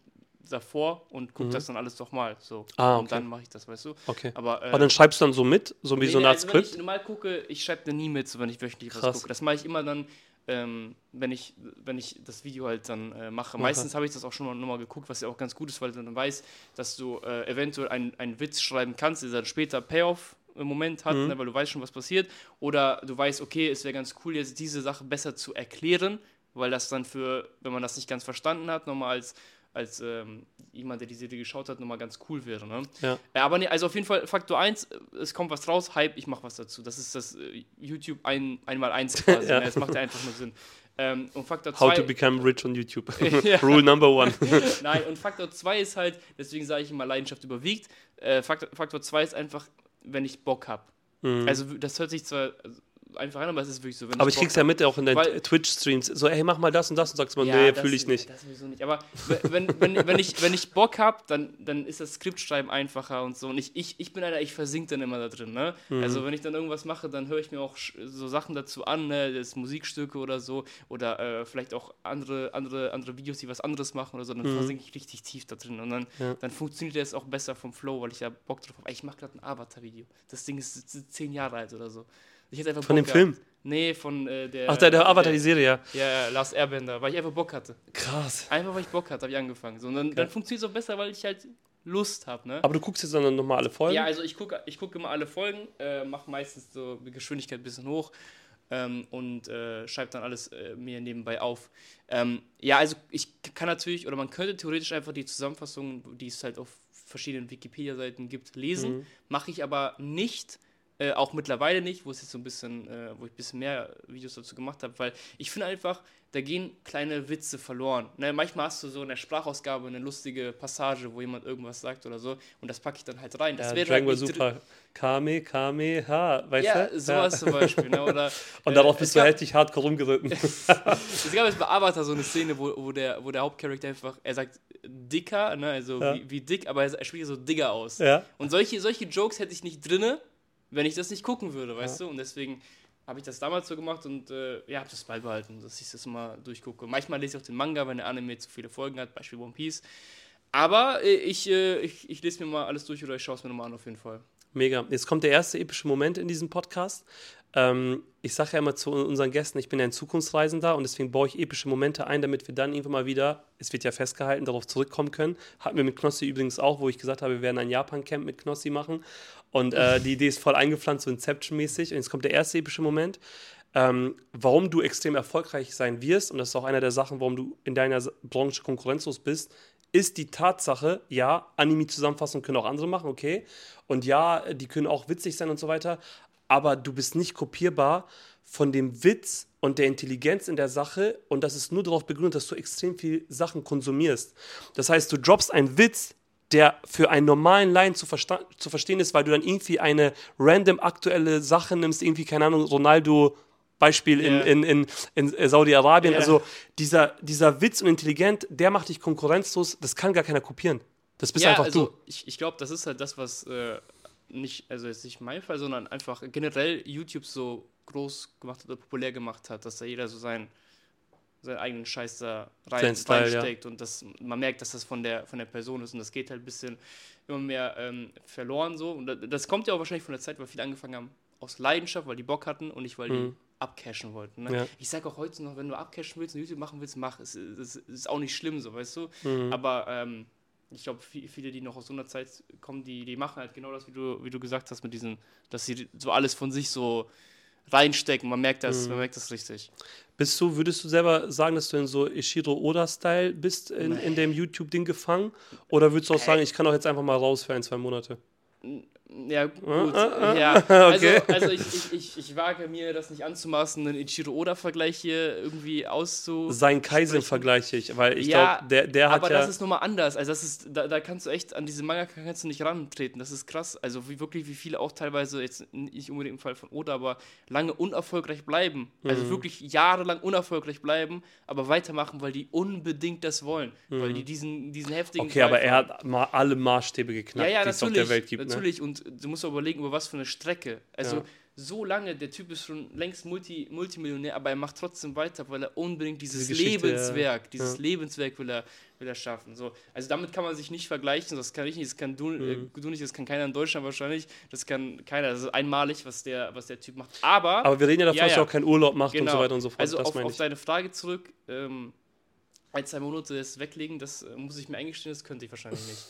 davor und gucke das dann alles doch mal. So. Mhm. Ah, Und okay. dann mache ich das, weißt du? Okay. Aber, äh, Und dann schreibst du dann so mit, so wie Nee, so eine nee, Art also wenn Skript. ich normal gucke, ich schreibe dann nie mit, so wenn ich wöchentlich was gucke. Das mache ich immer dann, ähm, wenn, ich, wenn ich das Video halt dann äh, mache. Meistens habe ich das auch schon mal nochmal geguckt, was ja auch ganz gut ist, weil du dann weißt, dass du äh, eventuell einen, einen Witz schreiben kannst, der dann später Payoff im Moment hat, Mhm. ne, weil du weißt schon, was passiert. Oder du weißt, okay, es wäre ganz cool, jetzt diese Sache besser zu erklären, weil das dann für, wenn man das nicht ganz verstanden hat, nochmal als als ähm, jemand, der die Serie geschaut hat, nochmal ganz cool wäre. Ne? Ja. Äh, aber nee, also auf jeden Fall Faktor 1, es kommt was raus, Hype, ich mache was dazu. Das ist das äh, YouTube ein, einmal eins quasi. Ja. ne? Das macht ja einfach nur Sinn. Ähm, und Faktor How 2. to become rich on YouTube. Rule number one. Nein, und Faktor 2 ist halt, deswegen sage ich immer, Leidenschaft überwiegt. Äh, Faktor, Faktor 2 ist einfach, wenn ich Bock habe. Also das hört sich zwar einfach an, aber es ist wirklich so. Wenn Mhm. Aber ich krieg's ja hab. mit auch in deinen Weil- Twitch-Streams. So, ey, mach mal das und das und sagst mal, Ja, nee, fühle ich nicht. Das sowieso nicht. Aber wenn, wenn, wenn, ich, wenn ich Bock habe, dann, dann ist das Skriptschreiben einfacher und so. Und ich, ich, ich bin einer, ich versink dann immer da drin. Ne? Mhm. Also wenn ich dann irgendwas mache, dann höre ich mir auch so Sachen dazu an, ne? das Musikstücke oder so. Oder äh, vielleicht auch andere, andere, andere Videos, die was anderes machen oder so. Dann versinke ich richtig tief da drin. Und dann, Mhm. Ja. dann funktioniert das auch besser vom Flow, weil ich ja Bock drauf habe. Ich mache gerade ein Avatar-Video. Das Ding ist zehn Jahre alt oder so. Ich hätte einfach Von Bock dem Film? gehabt. Nee, von äh, der. Ach, der, der Avatar, die Serie, ja. Ja, ja, Last Airbender, weil ich einfach Bock hatte. Krass. Einfach weil ich Bock hatte, habe ich angefangen. So, und dann, dann funktioniert es auch besser, weil ich halt Lust habe, ne? Aber du guckst jetzt dann nochmal alle Folgen? Ja, also ich gucke ich guck immer alle Folgen, äh, mache meistens so die Geschwindigkeit ein bisschen hoch ähm, und äh, schreibe dann alles äh, mir nebenbei auf. Ähm, ja, also ich kann natürlich, oder man könnte theoretisch einfach die Zusammenfassung, die es halt auf verschiedenen Wikipedia-Seiten gibt, lesen. Mache ich aber nicht. Äh, auch mittlerweile nicht, wo es jetzt so ein bisschen, äh, wo ich ein bisschen mehr Videos dazu gemacht habe, weil ich finde einfach, da gehen kleine Witze verloren. Ne, manchmal hast du so in der Sprachausgabe eine lustige Passage, wo jemand irgendwas sagt oder so, und das packe ich dann halt rein. Das ja, wäre Dragon Ball halt Super. Kame, Kame, ha, weißt ja, du? sowas zum Beispiel. Ne? Oder, Und äh, darauf es bist du gab- heftig hardcore rumgeritten. Es gab jetzt bei Avatar so eine Szene, wo, wo, der, wo der Hauptcharakter einfach, er sagt dicker, ne? also Ja. wie, wie dick, aber er spricht so Digger aus. ja. Und solche, solche Jokes hätte ich nicht drinne, wenn ich das nicht gucken würde, weißt du? Und deswegen habe ich das damals so gemacht und äh, ja, habe das beibehalten, dass ich das immer durchgucke. Manchmal lese ich auch den Manga, wenn der Anime zu viele Folgen hat, Beispiel One Piece. Aber äh, ich, äh, ich, ich lese mir mal alles durch oder ich schaue es mir nochmal an auf jeden Fall. Mega. Jetzt kommt der erste epische Moment in diesem Podcast. Ähm, ich sage ja immer zu unseren Gästen, ich bin ja ein Zukunftsreisender und deswegen baue ich epische Momente ein, damit wir dann irgendwann mal wieder, es wird ja festgehalten, darauf zurückkommen können. Hatten wir mit Knossi übrigens auch, wo ich gesagt habe, wir werden ein Japan-Camp mit Knossi machen. Und äh, die Idee ist voll eingepflanzt, so Inception-mäßig. Und jetzt kommt der erste epische Moment. Ähm, warum du extrem erfolgreich sein wirst, und das ist auch einer der Sachen, warum du in deiner Branche konkurrenzlos bist, ist die Tatsache, ja, Anime-Zusammenfassungen können auch andere machen, okay. Und ja, die können auch witzig sein und so weiter, aber du bist nicht kopierbar von dem Witz und der Intelligenz in der Sache und das ist nur darauf begründet, dass du extrem viel Sachen konsumierst. Das heißt, du droppst einen Witz, der für einen normalen Laien zu, zu verstehen ist, weil du dann irgendwie eine random aktuelle Sache nimmst, irgendwie, keine Ahnung, Ronaldo Beispiel in, yeah. in, in, in, Saudi-Arabien. Yeah. Also dieser, dieser Witz und Intelligent, der macht dich konkurrenzlos, das kann gar keiner kopieren. Das bist ja, einfach also du. Ich, ich glaube, das ist halt das, was äh, nicht, also jetzt nicht mein Fall, sondern einfach generell YouTube so groß gemacht hat oder populär gemacht hat, dass da jeder so sein, seinen eigenen Scheiß da rein, Style, reinsteckt ja. und das, man merkt, dass das von der, von der Person ist und das geht halt ein bisschen immer mehr ähm, verloren so. Und das kommt ja auch wahrscheinlich von der Zeit, weil viele angefangen haben aus Leidenschaft, weil die Bock hatten und nicht, weil mhm. die abcashen wollten. Ne? Ja. Ich sage auch heute noch, wenn du abcashen willst und YouTube machen willst, mach. Es, es, es ist auch nicht schlimm, so, weißt du? Mhm. Aber ähm, ich glaube, viele, die noch aus so einer Zeit kommen, die, die machen halt genau das, wie du, wie du gesagt hast, mit diesen, dass sie so alles von sich so reinstecken. Man merkt das, mhm. man merkt das richtig. Bist du, würdest du selber sagen, dass du in so Ishiro Oda-Style bist, in, in dem YouTube-Ding gefangen? Oder würdest du auch sagen, ich kann auch jetzt einfach mal raus für ein, zwei Monate? Ja, gut. Ah, ah, ja. Also, okay. also, ich, ich, ich, ich, wage mir das nicht anzumaßen, einen Ichiro Oda-Vergleich hier irgendwie auszu. Sein Kaisen-Vergleich ich, weil ich ja, glaube, der, der hat. Aber ja das ist nochmal anders. Also, das ist, da, da kannst du echt, an diese Manga kannst du nicht rantreten. Das ist krass. Also, wie wirklich, wie viele auch teilweise, jetzt nicht unbedingt im Fall von Oda, aber lange unerfolgreich bleiben. Also, mhm. wirklich jahrelang unerfolgreich bleiben, aber weitermachen, weil die unbedingt das wollen. Mhm. Weil die diesen, diesen heftigen. Okay, Fall aber er hat mal alle Maßstäbe geknackt, ja, ja, die es auf der Welt gibt. Ne? Natürlich. Ne? Und du musst überlegen, über was für eine Strecke. Also ja. so lange, der Typ ist schon längst Multi, Multimillionär, aber er macht trotzdem weiter, weil er unbedingt dieses Diese Lebenswerk, ja. dieses ja. Lebenswerk will er, will er schaffen. So, also damit kann man sich nicht vergleichen, das kann ich nicht, das kann du, äh, mhm. äh, du nicht, das kann keiner in Deutschland wahrscheinlich, das kann keiner, das ist einmalig, was der, was der Typ macht. Aber, aber wir reden ja davon, dass er auch keinen Urlaub macht genau. und so genau. weiter und so fort. Also auf, auf deine Frage zurück, ähm, ein, zwei Monate das weglegen, das äh, muss ich mir eingestehen, das könnte ich wahrscheinlich nicht.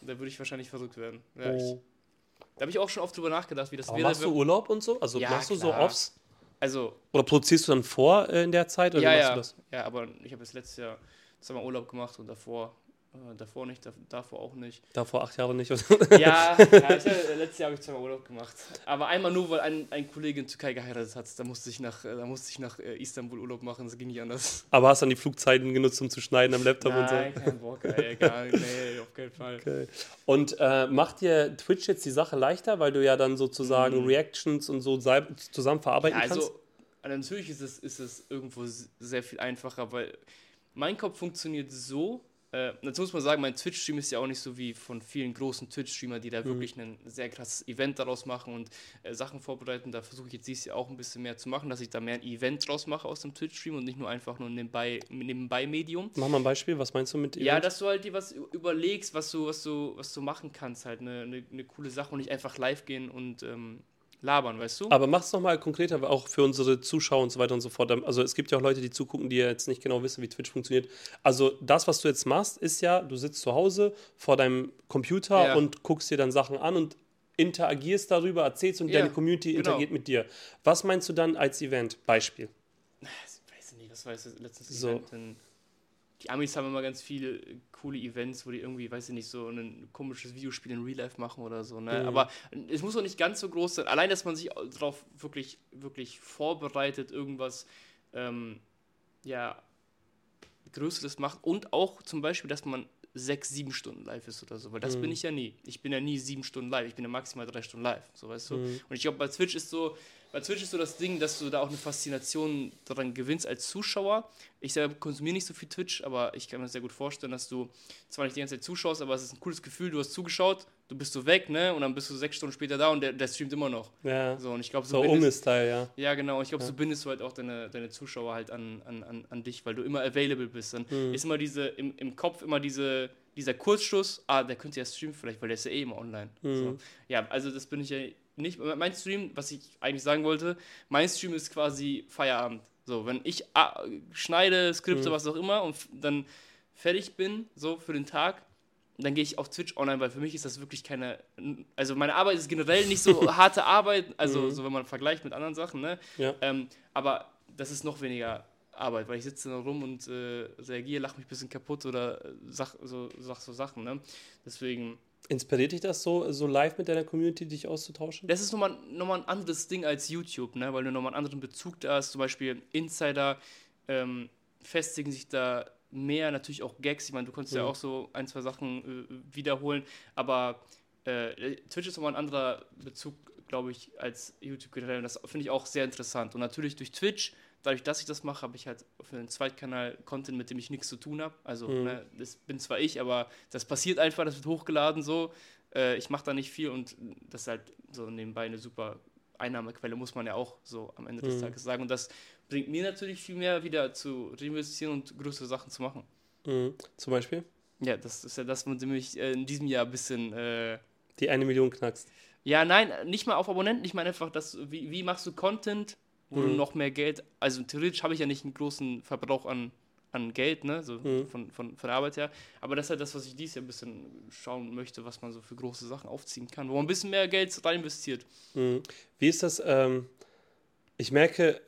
Da würde ich wahrscheinlich verrückt werden. Ja, oh. Da habe ich auch schon oft drüber nachgedacht, wie das Aber wäre. Machst du Urlaub und so? Also ja, machst du klar. so Offs? Also. Oder produzierst du dann vor äh, in der Zeit? Oder ja, ja. ja, aber ich habe jetzt letztes Jahr zweimal Urlaub gemacht und davor äh, davor nicht, davor auch nicht. Davor acht Jahre nicht. ja, ja ich, letztes Jahr habe ich zweimal Urlaub gemacht. Aber einmal nur, weil ein, ein Kollege in Türkei geheiratet hat. Da musste ich nach, da musste ich nach äh, Istanbul Urlaub machen, das ging nicht anders. Aber hast du dann die Flugzeiten genutzt, um zu schneiden am Laptop Nein, und so? Nein, kein Bock, ey, gar nee, auf keinen Fall. Okay. Und äh, macht dir Twitch jetzt die Sache leichter, weil du ja dann sozusagen mhm. Reactions und so zusammen verarbeiten ja, also, kannst? Also, natürlich ist es, ist es irgendwo sehr viel einfacher, weil mein Kopf funktioniert so, äh, dazu muss man sagen, mein Twitch-Stream ist ja auch nicht so wie von vielen großen Twitch-Streamern, die da mhm. wirklich ein sehr krasses Event daraus machen und äh, Sachen vorbereiten. Da versuche ich jetzt dieses Jahr auch ein bisschen mehr zu machen, dass ich da mehr ein Event draus mache aus dem Twitch-Stream und nicht nur einfach nur ein Nebenbei-Medium. Mach mal ein Beispiel, was meinst du mit Event? Ja, dass du halt dir was überlegst, was du, was du, was du machen kannst, halt eine, eine, eine coole Sache und nicht einfach live gehen und ähm, labern, weißt du? Aber mach es nochmal konkreter, auch für unsere Zuschauer und so weiter und so fort. Also es gibt ja auch Leute, die zugucken, die jetzt nicht genau wissen, wie Twitch funktioniert. Also das, was du jetzt machst, ist ja, du sitzt zu Hause vor deinem Computer ja. und guckst dir dann Sachen an und interagierst darüber, erzählst und ja, deine Community genau. interagiert mit dir. Was meinst du dann als Event? Beispiel. Ich weiß nicht, was war das letztes so. Event? In die Amis haben immer ganz viele coole Events, wo die irgendwie, weiß ich nicht, so ein komisches Videospiel in Real Life machen oder so. Ne? Mhm. Aber es muss auch nicht ganz so groß sein. Allein, dass man sich darauf wirklich, wirklich vorbereitet, irgendwas, ähm, ja, Größeres macht und auch zum Beispiel, dass man sechs, sieben Stunden live ist oder so, weil das mhm. bin ich ja nie. Ich bin ja nie sieben Stunden live, ich bin ja maximal drei Stunden live, so weißt du. Mhm. Und ich glaube, bei Twitch ist so, bei Twitch ist so das Ding, dass du da auch eine Faszination daran gewinnst als Zuschauer. Ich selber konsumiere nicht so viel Twitch, aber ich kann mir sehr gut vorstellen, dass du zwar nicht die ganze Zeit zuschaust, aber es ist ein cooles Gefühl, du hast zugeschaut, du bist so weg, ne? Und dann bist du sechs Stunden später da und der, der streamt immer noch. Ja. So, und ich glaube, so, so Unge-Style, ja. Ja, genau. Ich glaube, ja. so bindest du halt auch deine, deine Zuschauer halt an, an, an, an dich, weil du immer available bist. Dann mhm. ist immer diese, im, im Kopf immer diese dieser Kurzschluss, ah, der könnte ja streamen vielleicht, weil der ist ja eh immer online. Mhm. So. Ja, also das bin ich ja nicht. Mein Stream, was ich eigentlich sagen wollte, mein Stream ist quasi Feierabend. So, wenn ich ah, schneide, skripte, Mhm. was auch immer und dann fertig bin, so für den Tag, dann gehe ich auf Twitch online, weil für mich ist das wirklich keine, also meine Arbeit ist generell nicht so harte Arbeit, also Mhm. so wenn man vergleicht mit anderen Sachen, ne? Ja. Ähm, aber das ist noch weniger Arbeit, weil ich sitze da rum und äh, reagiere, lache mich ein bisschen kaputt oder äh, sag so, sag so Sachen, ne? Deswegen, Inspiriert dich das so, so live mit deiner Community, dich auszutauschen? das ist nochmal noch mal ein anderes Ding als YouTube, ne? Weil du nochmal einen anderen Bezug da hast, zum Beispiel Insider ähm, festigen sich da mehr, natürlich auch Gags, ich meine, du konntest ja Mhm. auch so ein, zwei Sachen äh, wiederholen, aber äh, Twitch ist nochmal ein anderer Bezug, glaube ich, als YouTube generell. Und das finde ich auch sehr interessant. Und natürlich durch Twitch, dadurch, dass ich das mache, habe ich halt für den Zweitkanal Content, mit dem ich nichts zu tun habe. Also, Mhm. ne, das bin zwar ich, aber das passiert einfach, das wird hochgeladen so. Äh, ich mache da nicht viel und das ist halt so nebenbei eine super Einnahmequelle, muss man ja auch so am Ende des Mhm. Tages sagen. Und das bringt mir natürlich viel mehr wieder zu reinvestieren und größere Sachen zu machen. Mhm. Zum Beispiel? Ja, das ist ja das, mit dem ich äh, in diesem Jahr ein bisschen. Äh, Die eine Million knackst. ja, nein, nicht mal auf Abonnenten. Ich meine einfach, dass, wie, wie machst du Content, wo du Mhm. noch mehr Geld. Also theoretisch habe ich ja nicht einen großen Verbrauch an, an Geld, ne? So Mhm. von, von, von der Arbeit her. Aber das ist halt das, was ich dieses Jahr ein bisschen schauen möchte, was man so für große Sachen aufziehen kann, wo man ein bisschen mehr Geld rein investiert. Mhm. Wie ist das? Ähm, ich merke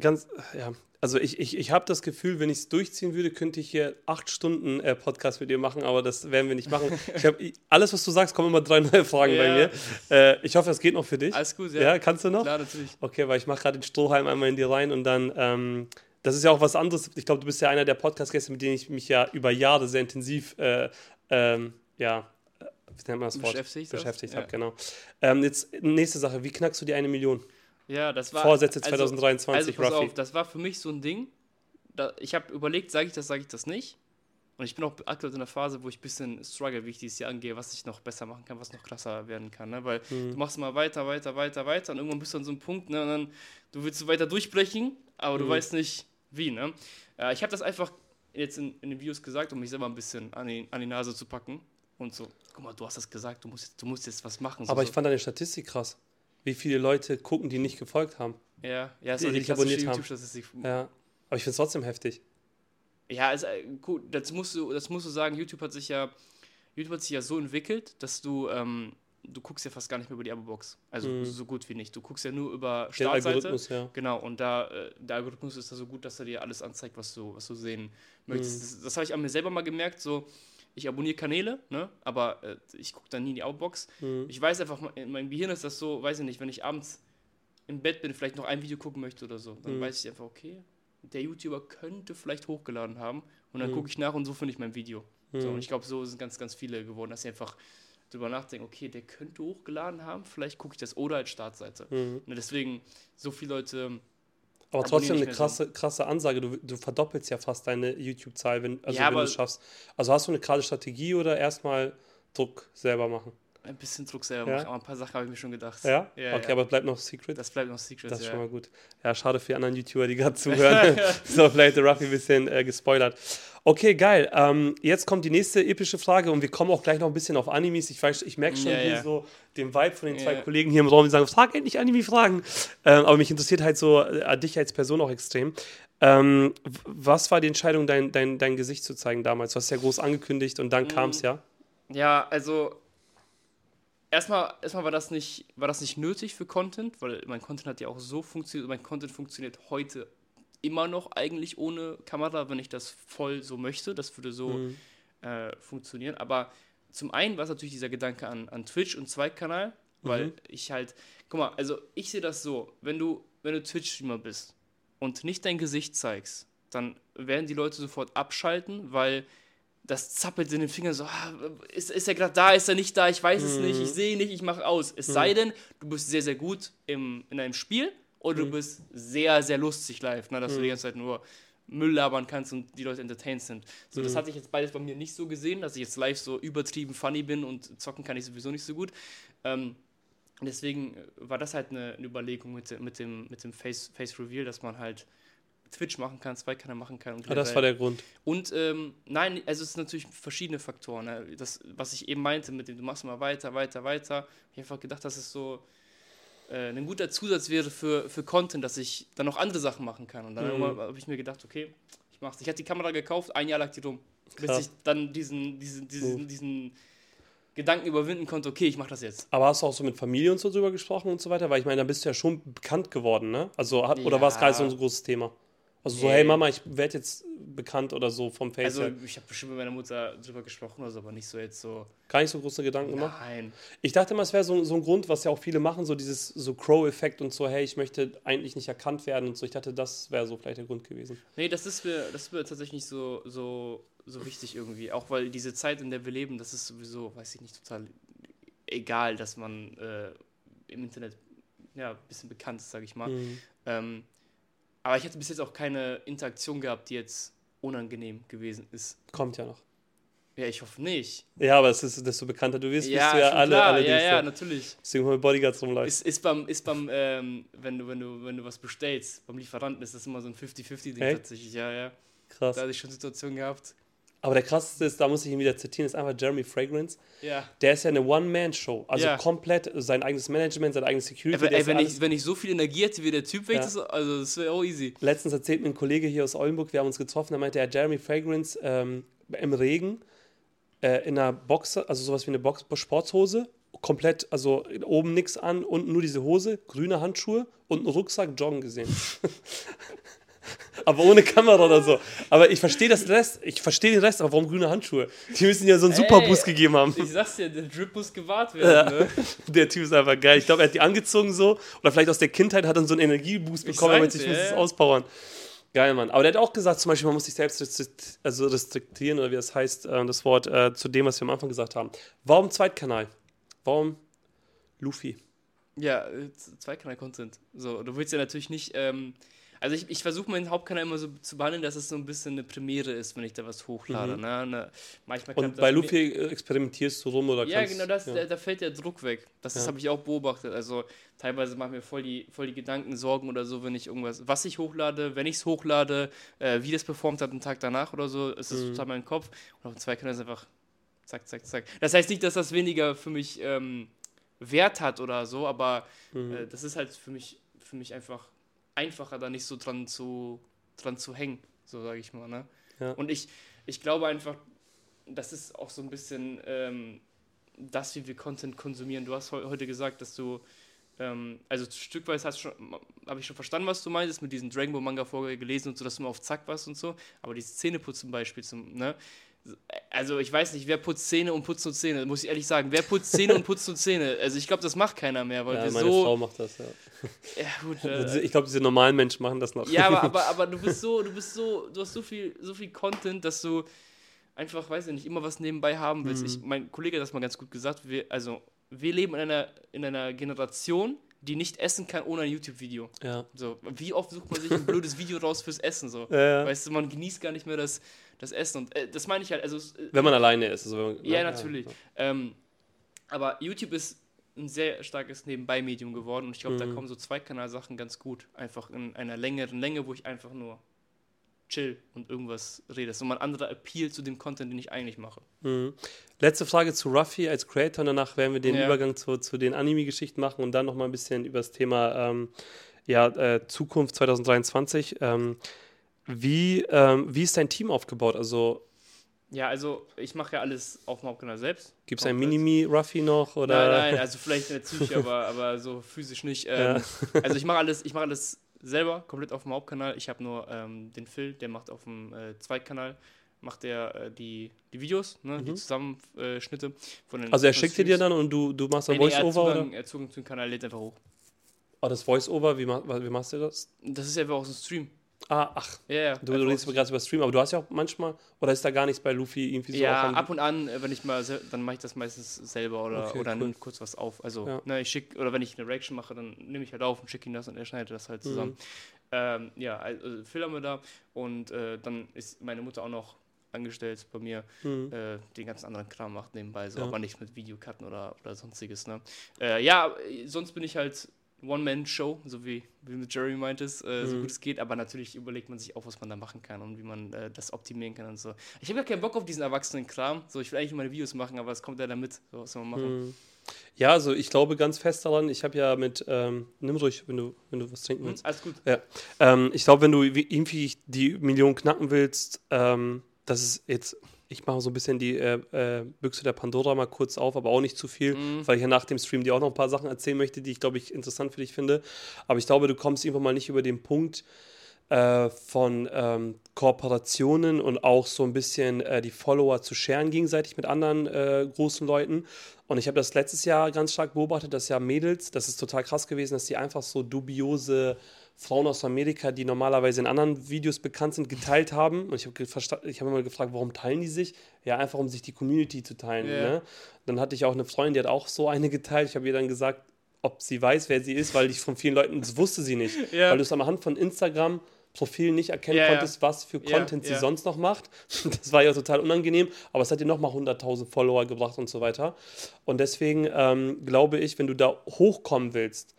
ganz, ja, also ich, ich, ich habe das Gefühl, wenn ich es durchziehen würde, könnte ich hier acht Stunden äh, Podcast mit dir machen, aber das werden wir nicht machen. Ich hab, alles, was du sagst, kommen immer drei neue Fragen bei Ja. mir. Äh, ich hoffe, das geht noch für dich. Alles gut, ja. ja. kannst du noch? Klar, natürlich. Okay, weil ich mache gerade den Strohhalm einmal in dir rein und dann, ähm, das ist ja auch was anderes. Ich glaube, du bist ja einer der Podcast-Gäste, mit denen ich mich ja über Jahre sehr intensiv, äh, ähm, ja, äh, wie nennt man das Wort? Beschäftigt? Beschäftigt Ja. habe, genau. Ähm, jetzt nächste Sache, wie knackst du die eine Million? Ja, das war. Vorsätze also- 2023, Also pass Ruffy. auf, das war für mich so ein Ding. Da, ich habe überlegt, sage ich das, sage ich das nicht. Und ich bin auch aktuell in der Phase, wo ich ein bisschen struggle, wie ich dieses Jahr angehe, was ich noch besser machen kann, was noch krasser werden kann. Ne? Weil Mhm. du machst mal weiter, weiter, weiter, weiter und irgendwann bist du an so einem Punkt, ne? und dann du willst so weiter durchbrechen, aber du Mhm. weißt nicht wie. Ne? Äh, ich habe das einfach jetzt in, in den Videos gesagt, um mich selber ein bisschen an die, an die Nase zu packen. Und so, guck mal, du hast das gesagt, du musst jetzt, du musst jetzt was machen. So, Aber so. ich fand deine Statistik krass. Wie viele Leute gucken, die nicht gefolgt haben. ja, ja, ist die die dich abonniert haben. Ja. Aber ich finde es trotzdem heftig. Ja, ist, äh, gut, das musst, du, das musst du sagen, YouTube hat sich ja, YouTube hat sich ja so entwickelt, dass du, ähm, du guckst ja fast gar nicht mehr über die Abo-Box. Also Mhm. so gut wie nicht. Du guckst ja nur über Der Startseite. Algorithmus, ja. Genau, und da, äh, der Algorithmus ist da so gut, dass er dir alles anzeigt, was du, was du sehen möchtest. Mhm. Das, das habe ich an mir selber mal gemerkt, so, ich abonniere Kanäle, ne? aber äh, ich gucke dann nie in die Abo-Box. Mhm. Ich weiß einfach, in meinem Gehirn ist das so, weiß ich nicht, wenn ich abends im Bett bin, vielleicht noch ein Video gucken möchte oder so, dann Mhm. weiß ich einfach, okay, der YouTuber könnte vielleicht hochgeladen haben und dann Mhm. gucke ich nach und so finde ich mein Video. So, Mhm. und ich glaube, so sind ganz, ganz viele geworden, dass sie einfach drüber nachdenken, okay, der könnte hochgeladen haben, vielleicht gucke ich das oder als Startseite. Mhm. Ne, deswegen, so viele Leute, Aber trotzdem eine krasse, krasse Ansage. Du, du verdoppelst ja fast deine YouTube-Zahl, wenn, also Ja, wenn du es schaffst. Also hast du eine gerade Strategie oder erstmal Druck selber machen? Ein bisschen Druck selber Ja? machen, aber ein paar Sachen habe ich mir schon gedacht. Ja? Ja, okay, ja. aber bleibt noch Secret. Das bleibt noch Secret, Das ist schon mal gut. Ja, schade für die anderen YouTuber, die gerade zuhören. so, vielleicht der Ruffy ein bisschen äh, gespoilert. Okay, geil. Ähm, jetzt kommt die nächste epische Frage und wir kommen auch gleich noch ein bisschen auf Animes. Ich weiß, ich merke schon Ja, hier so den Vibe von den zwei. Kollegen hier im Raum, die sagen, frag endlich Anime-Fragen. Ähm, aber mich interessiert halt so äh, dich als Person auch extrem. Ähm, was war die Entscheidung, dein, dein, dein Gesicht zu zeigen damals? Du hast ja groß angekündigt und dann Mhm. kam es ja. Ja, also erstmal, erstmal war, das nicht, war das nicht nötig für Content, weil mein Content hat ja auch so funktioniert. Mein Content funktioniert heute immer noch eigentlich ohne Kamera, wenn ich das voll so möchte. Das würde so Mhm. äh, funktionieren. Aber zum einen war es natürlich dieser Gedanke an, an Twitch und Zweitkanal, weil Mhm. ich halt, guck mal, also ich sehe das so, wenn du, wenn du Twitch-Streamer bist und nicht dein Gesicht zeigst, dann werden die Leute sofort abschalten, weil das zappelt in den Fingern so, ah, ist, ist er gerade da, ist er nicht da, ich weiß es nicht, ich sehe ihn nicht, ich mache aus. Es sei denn, du bist sehr, sehr gut im, in einem Spiel oder du bist sehr, sehr lustig live, ne, dass du die ganze Zeit nur Müll labern kannst und die Leute entertained sind. So, das hatte ich jetzt beides bei mir nicht so gesehen, dass ich jetzt live so übertrieben funny bin und zocken kann ich sowieso nicht so gut. Ähm, deswegen war das halt eine, eine Überlegung mit, dem- mit dem, mit dem Face, Face Reveal, dass man halt Twitch machen kann, Zweikanal machen kann. Und Ah, das war der Grund. und ähm, nein, also es sind natürlich verschiedene Faktoren. Ne? Das, was ich eben meinte, mit dem du machst mal weiter, weiter, weiter. Ich einfach gedacht, dass es so äh, ein guter Zusatz wäre für, für Content, dass ich dann noch andere Sachen machen kann. Und dann Mhm. habe ich mir gedacht, okay, ich mach's. Ich hatte die Kamera gekauft, ein Jahr lag die rum. Bis ich dann diesen, diesen, diesen, diesen Gedanken überwinden konnte, okay, ich mach das jetzt. Aber hast du auch so mit Familie und so drüber gesprochen und so weiter? Weil ich meine, da bist du ja schon bekannt geworden, ne? Also, hat, oder war es gerade so ein großes Thema? Also so, Nee. hey Mama, ich werde jetzt bekannt oder so vom Face Also ich habe bestimmt mit meiner Mutter drüber gesprochen oder so, aber nicht so jetzt so. Gar nicht so große Gedanken gemacht? Nein. Ich dachte immer, es wäre so, so ein Grund, was ja auch viele machen, so dieses so Crow-Effekt und so, hey, ich möchte eigentlich nicht erkannt werden und so. Ich dachte, das wäre so vielleicht der Grund gewesen. Nee, das ist mir, das ist mir tatsächlich nicht so, so, so wichtig irgendwie. Auch weil diese Zeit, in der wir leben, das ist sowieso, weiß ich nicht, total egal, dass man äh, im Internet ja, ein bisschen bekannt ist, sage ich mal. Mhm. Ähm, aber ich hatte bis jetzt auch keine Interaktion gehabt, die jetzt unangenehm gewesen ist. Kommt ja noch. Ja, ich hoffe nicht. Ja, aber es ist, desto bekannter du wirst, ja, bist du ja alle, klar. alle ja, ja, natürlich. Deswegen mit Bodyguards rumläufst. Ist, ist beim, ist beim ähm, wenn, du, wenn, du, wenn du was bestellst, beim Lieferanten ist das immer so ein 50-50-Ding Echt? tatsächlich. Ja, ja. Krass. Da hatte ich schon Situationen gehabt. Aber der krasseste ist, da muss ich ihn wieder zitieren, ist einfach Jeremy Fragrance. Ja. Der ist ja eine One-Man-Show. Also Ja. komplett sein eigenes Management, sein eigenes Security. Ey, ey, wenn, ich, wenn ich so viel Energie hätte wie der Typ, wäre Ja. das, also das wäre auch easy. Letztens erzählt mir ein Kollege hier aus Oldenburg, wir haben uns getroffen, da meinte er, Jeremy Fragrance ähm, im Regen äh, in einer Boxer, also sowas wie eine Box Sportshose, komplett, also oben nichts an, unten nur diese Hose, grüne Handschuhe und einen Rucksack joggen gesehen. aber ohne Kamera oder so. Aber ich verstehe das Rest, ich verstehe den Rest, aber warum grüne Handschuhe? Die müssen ja so einen Superboost gegeben haben. Ich sag's dir, der Drip muss gewahrt werden. Ne? Der Typ ist einfach geil. Ich glaube, er hat die angezogen so. Oder vielleicht aus der Kindheit hat er so einen Energieboost bekommen, damit sich muss es ja. auspowern. Geil, Mann. Aber der hat auch gesagt, zum Beispiel, man muss sich selbst restrikt, also restriktieren, oder wie das heißt, äh, das Wort, äh, zu dem, was wir am Anfang gesagt haben. Warum Zweitkanal? Warum Luffy? Ja, äh, Z- Zweikanal-Content. So, du willst ja natürlich nicht. Ähm, also ich, ich versuche meinen Hauptkanal immer so zu behandeln, dass es so ein bisschen eine Premiere ist, wenn ich da was hochlade. Ne? Ne, manchmal Mhm. Und bei das Luffy äh, experimentierst du rum oder Ja, kannst, genau, das, ja. Da, da fällt der Druck weg. Das, das Ja. habe ich auch beobachtet. Also teilweise machen mir voll die, voll die Gedanken, Sorgen oder so, wenn ich irgendwas, was ich hochlade, wenn ich es hochlade, äh, wie das performt hat einen Tag danach oder so, ist das Mhm. total mein Kopf. Und auf dem Zweikanal ist einfach zack, zack, zack. Das heißt nicht, dass das weniger für mich ähm, Wert hat oder so, aber Mhm. äh, das ist halt für mich, für mich einfach einfacher, da nicht so dran zu, dran zu hängen, so sage ich mal. Ne? Ja. Und ich, ich glaube einfach, das ist auch so ein bisschen ähm, das, wie wir Content konsumieren. Du hast heu heute gesagt, dass du, ähm, also stückweise hast habe ich schon verstanden, was du meintest, mit diesen Dragon Ball Manga vorher gelesen und so, dass du mal auf Zack warst und so, aber dieses Zähneputzen Beispiel zum, ne? Also ich weiß nicht, wer putzt Zähne und putzt nur Zähne, muss ich ehrlich sagen. Wer putzt Zähne und putzt nur Zähne? Also ich glaube, das macht keiner mehr, weil ja, wir meine so. Frau macht das, ja. Ja, gut, äh, Ich glaube, diese normalen Menschen machen das noch. ja, aber, aber, aber du bist so, du bist so, du hast so viel, so viel Content, dass du einfach, weiß ich nicht, immer was nebenbei haben willst. Mhm. Ich, mein Kollege hat das mal ganz gut gesagt. Wir, also, wir leben in einer, in einer Generation, die nicht essen kann ohne ein YouTube-Video. ja. So, wie oft sucht man sich ein blödes Video raus fürs Essen? So? Ja, ja. Weißt du, man genießt gar nicht mehr das, das Essen. Und äh, das meine ich halt, also äh, Wenn man alleine ist. Also man, ja, natürlich. Ähm, aber YouTube ist ein sehr starkes Nebenbei-Medium geworden und ich glaube, da Mhm. kommen so Zweikanal-Sachen ganz gut. Einfach in einer längeren Länge, wo ich einfach nur chill und irgendwas rede. Das ist nochmal ein anderer Appeal zu dem Content, den ich eigentlich mache. Mhm. Letzte Frage zu Ruffy als Creator und danach werden wir den Ja. Übergang zu, zu den Anime-Geschichten machen und dann nochmal ein bisschen über das Thema ähm, ja, äh, Zukunft 2023. Ähm, wie, ähm, wie ist dein Team aufgebaut? Also Ja, also ich mache ja alles auf dem Hauptkanal selbst. gibt es ein Komplett. Minimi-Ruffy noch? Oder? Nein, nein, also vielleicht in der Psyche, aber, aber so physisch nicht. Ähm, Also ich mache alles, ich mache alles selber, komplett auf dem Hauptkanal. Ich habe nur ähm, den Phil, der macht auf dem äh, Zweitkanal, macht der äh, die, die Videos, ne, die Zusammenschnitte von den Also er schickt dir dann und du, du machst dann nee, er Voice-Over? Er hat Zugang zum Kanal, lädt einfach hoch. Oh, das Voice-Over, wie, ma wie machst du das? Das ist einfach aus dem Stream. Ah, ach, Ja, ja. du, du einfach redest gerade über Stream, aber du hast ja auch manchmal, oder ist da gar nichts bei Luffy irgendwie so? ja, ab und an, äh, wenn ich mal, dann mache ich das meistens selber oder, Okay, oder cool. nimm kurz was auf. Also, Ja. ne, ich schicke, oder wenn ich eine Reaction mache, dann nehme ich halt auf und schicke ihm das und er schneidet das halt Mhm. zusammen. Ähm, ja, also Phil haben wir da und äh, dann ist meine Mutter auch noch angestellt bei mir, Mhm. äh, den ganzen anderen Kram macht nebenbei, so, Ja. aber nichts mit Videokarten oder, oder sonstiges. Ne? Äh, ja, sonst bin ich halt One-Man-Show, so wie, wie mit Jerry meintest, äh, so gut es geht. Aber natürlich überlegt man sich auch, was man da machen kann und wie man äh, das optimieren kann und so. Ich habe ja keinen Bock auf diesen Erwachsenen-Kram. So, ich will eigentlich meine Videos machen, aber es kommt ja damit. So, was soll man machen? Ja, also ich glaube ganz fest daran, ich habe ja mit, ähm, nimm ruhig, wenn du, wenn du was trinken willst. alles gut. Ja. Ähm, ich glaube, wenn du wie- irgendwie die Million knacken willst, ähm, das ist jetzt, ich mache so ein bisschen die äh, äh, Büchse der Pandora mal kurz auf, aber auch nicht zu viel, weil ich ja nach dem Stream dir auch noch ein paar Sachen erzählen möchte, die ich, glaube ich, interessant für dich finde. Aber ich glaube, du kommst irgendwann mal nicht über den Punkt, äh, von ähm, Kooperationen und auch so ein bisschen äh, die Follower zu scheren gegenseitig mit anderen äh, großen Leuten. Und ich habe das letztes Jahr ganz stark beobachtet, dass ja Mädels, das ist total krass gewesen, dass die einfach so dubiose Frauen aus Amerika, die normalerweise in anderen Videos bekannt sind, geteilt haben. Und ich habe ich hab immer gefragt, warum teilen die sich? Ja, einfach um sich die Community zu teilen. Ja. Ne? Dann hatte ich auch eine Freundin, die hat auch so eine geteilt. Ich habe ihr dann gesagt, ob sie weiß, wer sie ist, weil ich von vielen Leuten, das wusste sie nicht. Ja. Weil du es anhand von Instagram Profilen nicht erkennen ja. konntest, was für Content sie ja. sonst noch macht. Das war ja total unangenehm, aber es hat dir nochmal 100.000 Follower gebracht und so weiter. Und deswegen ähm, glaube ich, wenn du da hochkommen willst,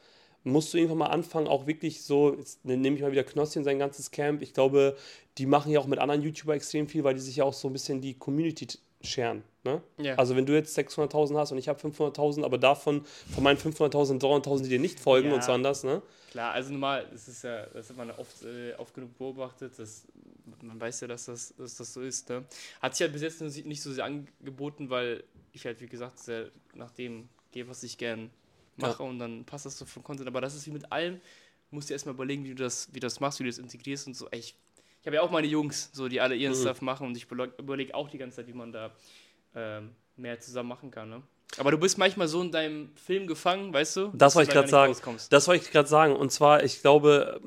musst du irgendwann mal anfangen, auch wirklich so, jetzt nehme ich mal wieder Knossi und sein ganzes Camp. Ich glaube, die machen ja auch mit anderen YouTuber extrem viel, weil die sich ja auch so ein bisschen die Community scheren. Ne? Ja. Also wenn du jetzt 600.000 hast und ich habe 500.000, aber davon, von meinen 500.000, 300.000, die dir nicht folgen Ja. und so anders, ne? Klar, also normal, das ist ja, das hat man oft, äh, oft genug beobachtet, das, man weiß ja, dass das, dass das so ist. Ne? Hat sich halt bis jetzt nicht so sehr angeboten, weil ich halt, wie gesagt, sehr nach dem gehe, was ich gern mache und dann passt das so vom Content. Aber das ist wie mit allem, musst dir erstmal überlegen, wie du das, wie du das machst, wie du das integrierst und so. Ich, ich habe ja auch meine Jungs, so, die alle ihren Mhm. Stuff machen und ich überlege auch die ganze Zeit, wie man da ähm, mehr zusammen machen kann. Ne? Aber du bist manchmal so in deinem Film gefangen, weißt du? Das wollte ich gerade sagen. rauskommst. Das wollte ich gerade sagen. Und zwar, ich glaube,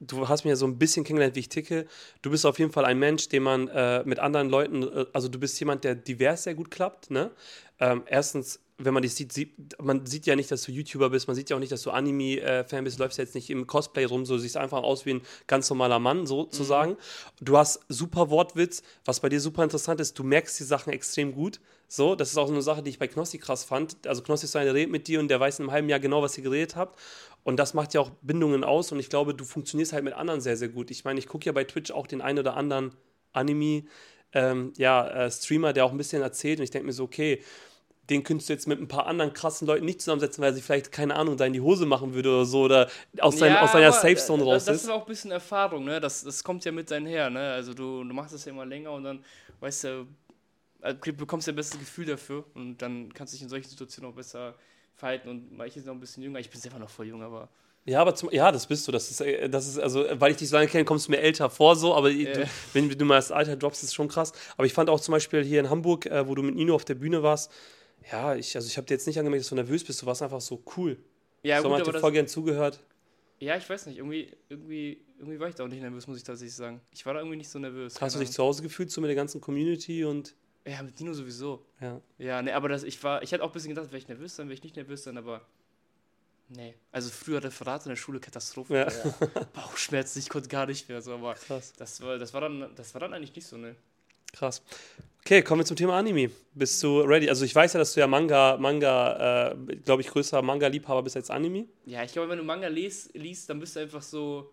du hast mir ja so ein bisschen kennengelernt, wie ich ticke. Du bist auf jeden Fall ein Mensch, den man äh, mit anderen Leuten, äh, also du bist jemand, der divers sehr gut klappt. Ne? Ähm, erstens, wenn man dich sieht, sieht, man sieht ja nicht, dass du YouTuber bist, man sieht ja auch nicht, dass du Anime-Fan bist, du läufst ja jetzt nicht im Cosplay rum, so du siehst einfach aus wie ein ganz normaler Mann, sozusagen. Du hast super Wortwitz, was bei dir super interessant ist, du merkst die Sachen extrem gut. So, das ist auch so eine Sache, die ich bei Knossi krass fand. Also Knossi ist so einer, der redet mit dir und der weiß in einem halben Jahr genau, was ihr geredet habt. Und das macht ja auch Bindungen aus und ich glaube, du funktionierst halt mit anderen sehr, sehr gut. Ich meine, ich gucke ja bei Twitch auch den einen oder anderen Anime, ähm, ja, äh, Streamer, der auch ein bisschen erzählt und ich denke mir so, okay, den könntest du jetzt mit ein paar anderen krassen Leuten nicht zusammensetzen, weil sich vielleicht, keine Ahnung, da in die Hose machen würde oder so oder aus, seinem, aus seiner aber Safe Zone da- raus Das ist. ist auch ein bisschen Erfahrung, ne? Das, das kommt ja mit einher, ne? Also du, du machst das ja immer länger und dann weißt du, äh, du bekommst ja ein besseres Gefühl dafür und dann kannst du dich in solchen Situationen auch besser verhalten und manche sind noch ein bisschen jünger. Ich bin selber noch voll jung, aber Ja, aber zum, ja, das bist du. Das ist, äh, das ist, also, weil ich dich so lange kenne, kommst du mir älter vor, so, aber Ja. du, wenn du mal das Alter droppst, ist schon krass. Aber ich fand auch zum Beispiel hier in Hamburg, äh, wo du mit Nino auf der Bühne warst, ja, ich, also ich habe dir jetzt nicht angemerkt, dass du nervös bist, du warst einfach so cool. ja, so, gut, man hat aber dir voll gern zugehört. ja, ich weiß nicht, irgendwie, irgendwie, irgendwie war ich da auch nicht nervös, muss ich tatsächlich sagen. Ich war da irgendwie nicht so nervös. Hast du dich zu Hause gefühlt, so mit der ganzen Community und. Ja, mit Dino sowieso. ja. Ja, ne, aber das, ich war, ich hatte auch ein bisschen gedacht, wäre ich nervös sein, wäre ich nicht nervös sein, aber nee. Also früher Referat in der Schule, Katastrophe. Ja. Boah, Bauchschmerzen, ich konnte gar nicht mehr so, aber Krass. das war, das war dann, das war dann eigentlich nicht so, ne. Krass. Okay, kommen wir zum Thema Anime. Bist du ready? Also ich weiß ja, dass du ja Manga, Manga, äh, glaube ich, größer Manga-Liebhaber bist als Anime. Ja, ich glaube, wenn du Manga les, liest, dann bist du einfach so,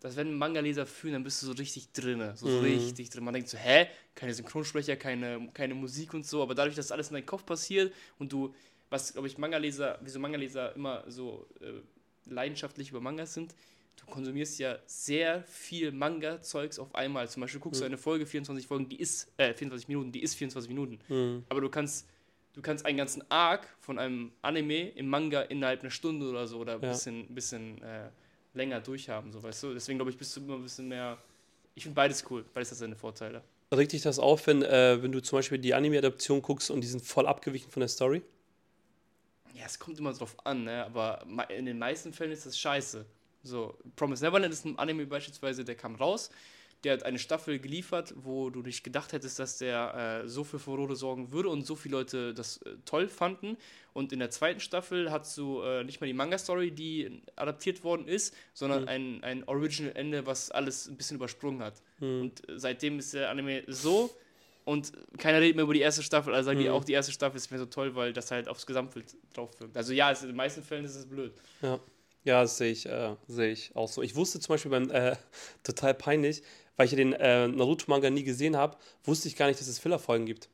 dass wenn Manga-Leser fühlen, dann bist du so richtig drin, so, so Mhm. richtig drin. Man denkt so, hä, keine Synchronsprecher, keine, keine Musik und so, aber dadurch, dass alles in deinem Kopf passiert und du, was, glaube ich, Manga-Leser, wieso Manga-Leser immer so äh, leidenschaftlich über Mangas sind, du konsumierst ja sehr viel Manga-Zeugs auf einmal. Zum Beispiel guckst du eine Folge, 24 Folgen, die ist, äh, 24 Minuten, die ist 24 Minuten. Mhm. Aber du kannst, du kannst einen ganzen Arc von einem Anime im Manga innerhalb einer Stunde oder so oder ein Ja. bisschen, bisschen äh, länger durchhaben, so weißt du. Deswegen glaube ich, bist du immer ein bisschen mehr. Ich finde beides cool, beides hat seine Vorteile. Regt dich das auf, wenn, äh, wenn du zum Beispiel die Anime-Adaption guckst und die sind voll abgewichen von der Story? Ja, es kommt immer drauf an, ne? aber in den meisten Fällen ist das scheiße. So, Promise Neverland ist ein Anime beispielsweise, der kam raus. Der hat eine Staffel geliefert, wo du nicht gedacht hättest, dass der äh, so für Furore sorgen würde und so viele Leute das äh, toll fanden. Und in der zweiten Staffel hast du äh, nicht mal die Manga-Story, die adaptiert worden ist, sondern ein, ein Original-Ende, was alles ein bisschen übersprungen hat. Und äh, seitdem ist der Anime so und keiner redet mehr über die erste Staffel, also sagen die Mhm. auch, die erste Staffel ist mir so toll, weil das halt aufs Gesamtbild drauf wirkt. Also ja, es, in den meisten Fällen ist es blöd. Ja. Ja, das sehe ich, äh, sehe ich auch so. Ich wusste zum Beispiel beim, äh, total peinlich, weil ich ja den äh, Naruto-Manga nie gesehen habe, wusste ich gar nicht, dass es Filler-Folgen gibt.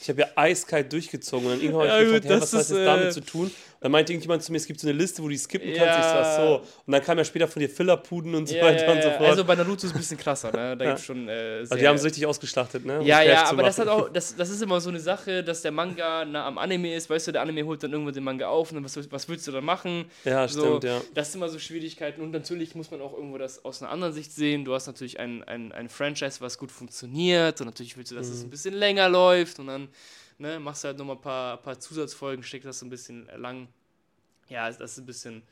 Ich habe ja eiskalt durchgezogen und dann irgendwann Ja, habe ich gut, gefragt, hey, was hat das damit äh, zu tun? Dann meinte irgendjemand zu mir, es gibt so eine Liste, wo du die skippen kannst. Ja. Ich so, ach so. Und dann kam ja später von dir Filler-Puden und so Ja, weiter und so fort. Also bei Naruto ist es ein bisschen krasser, ne? Da Ja. gibt's schon äh, also die haben es richtig ausgeschlachtet, ne? Um Ja, es ja, aber das hat auch, das, das ist immer so eine Sache, dass der Manga nah am Anime ist, weißt du, der Anime holt dann irgendwann den Manga auf und dann, was, was willst du dann machen? Ja, so, stimmt, ja. Das sind immer so Schwierigkeiten und natürlich muss man auch irgendwo das aus einer anderen Sicht sehen. Du hast natürlich ein, ein, ein Franchise, was gut funktioniert und natürlich willst du, dass es Mhm. ein bisschen länger läuft und dann ne, machst du halt nochmal ein paar, paar Zusatzfolgen, steckst das so ein bisschen lang. Ja, das ist ein bisschen.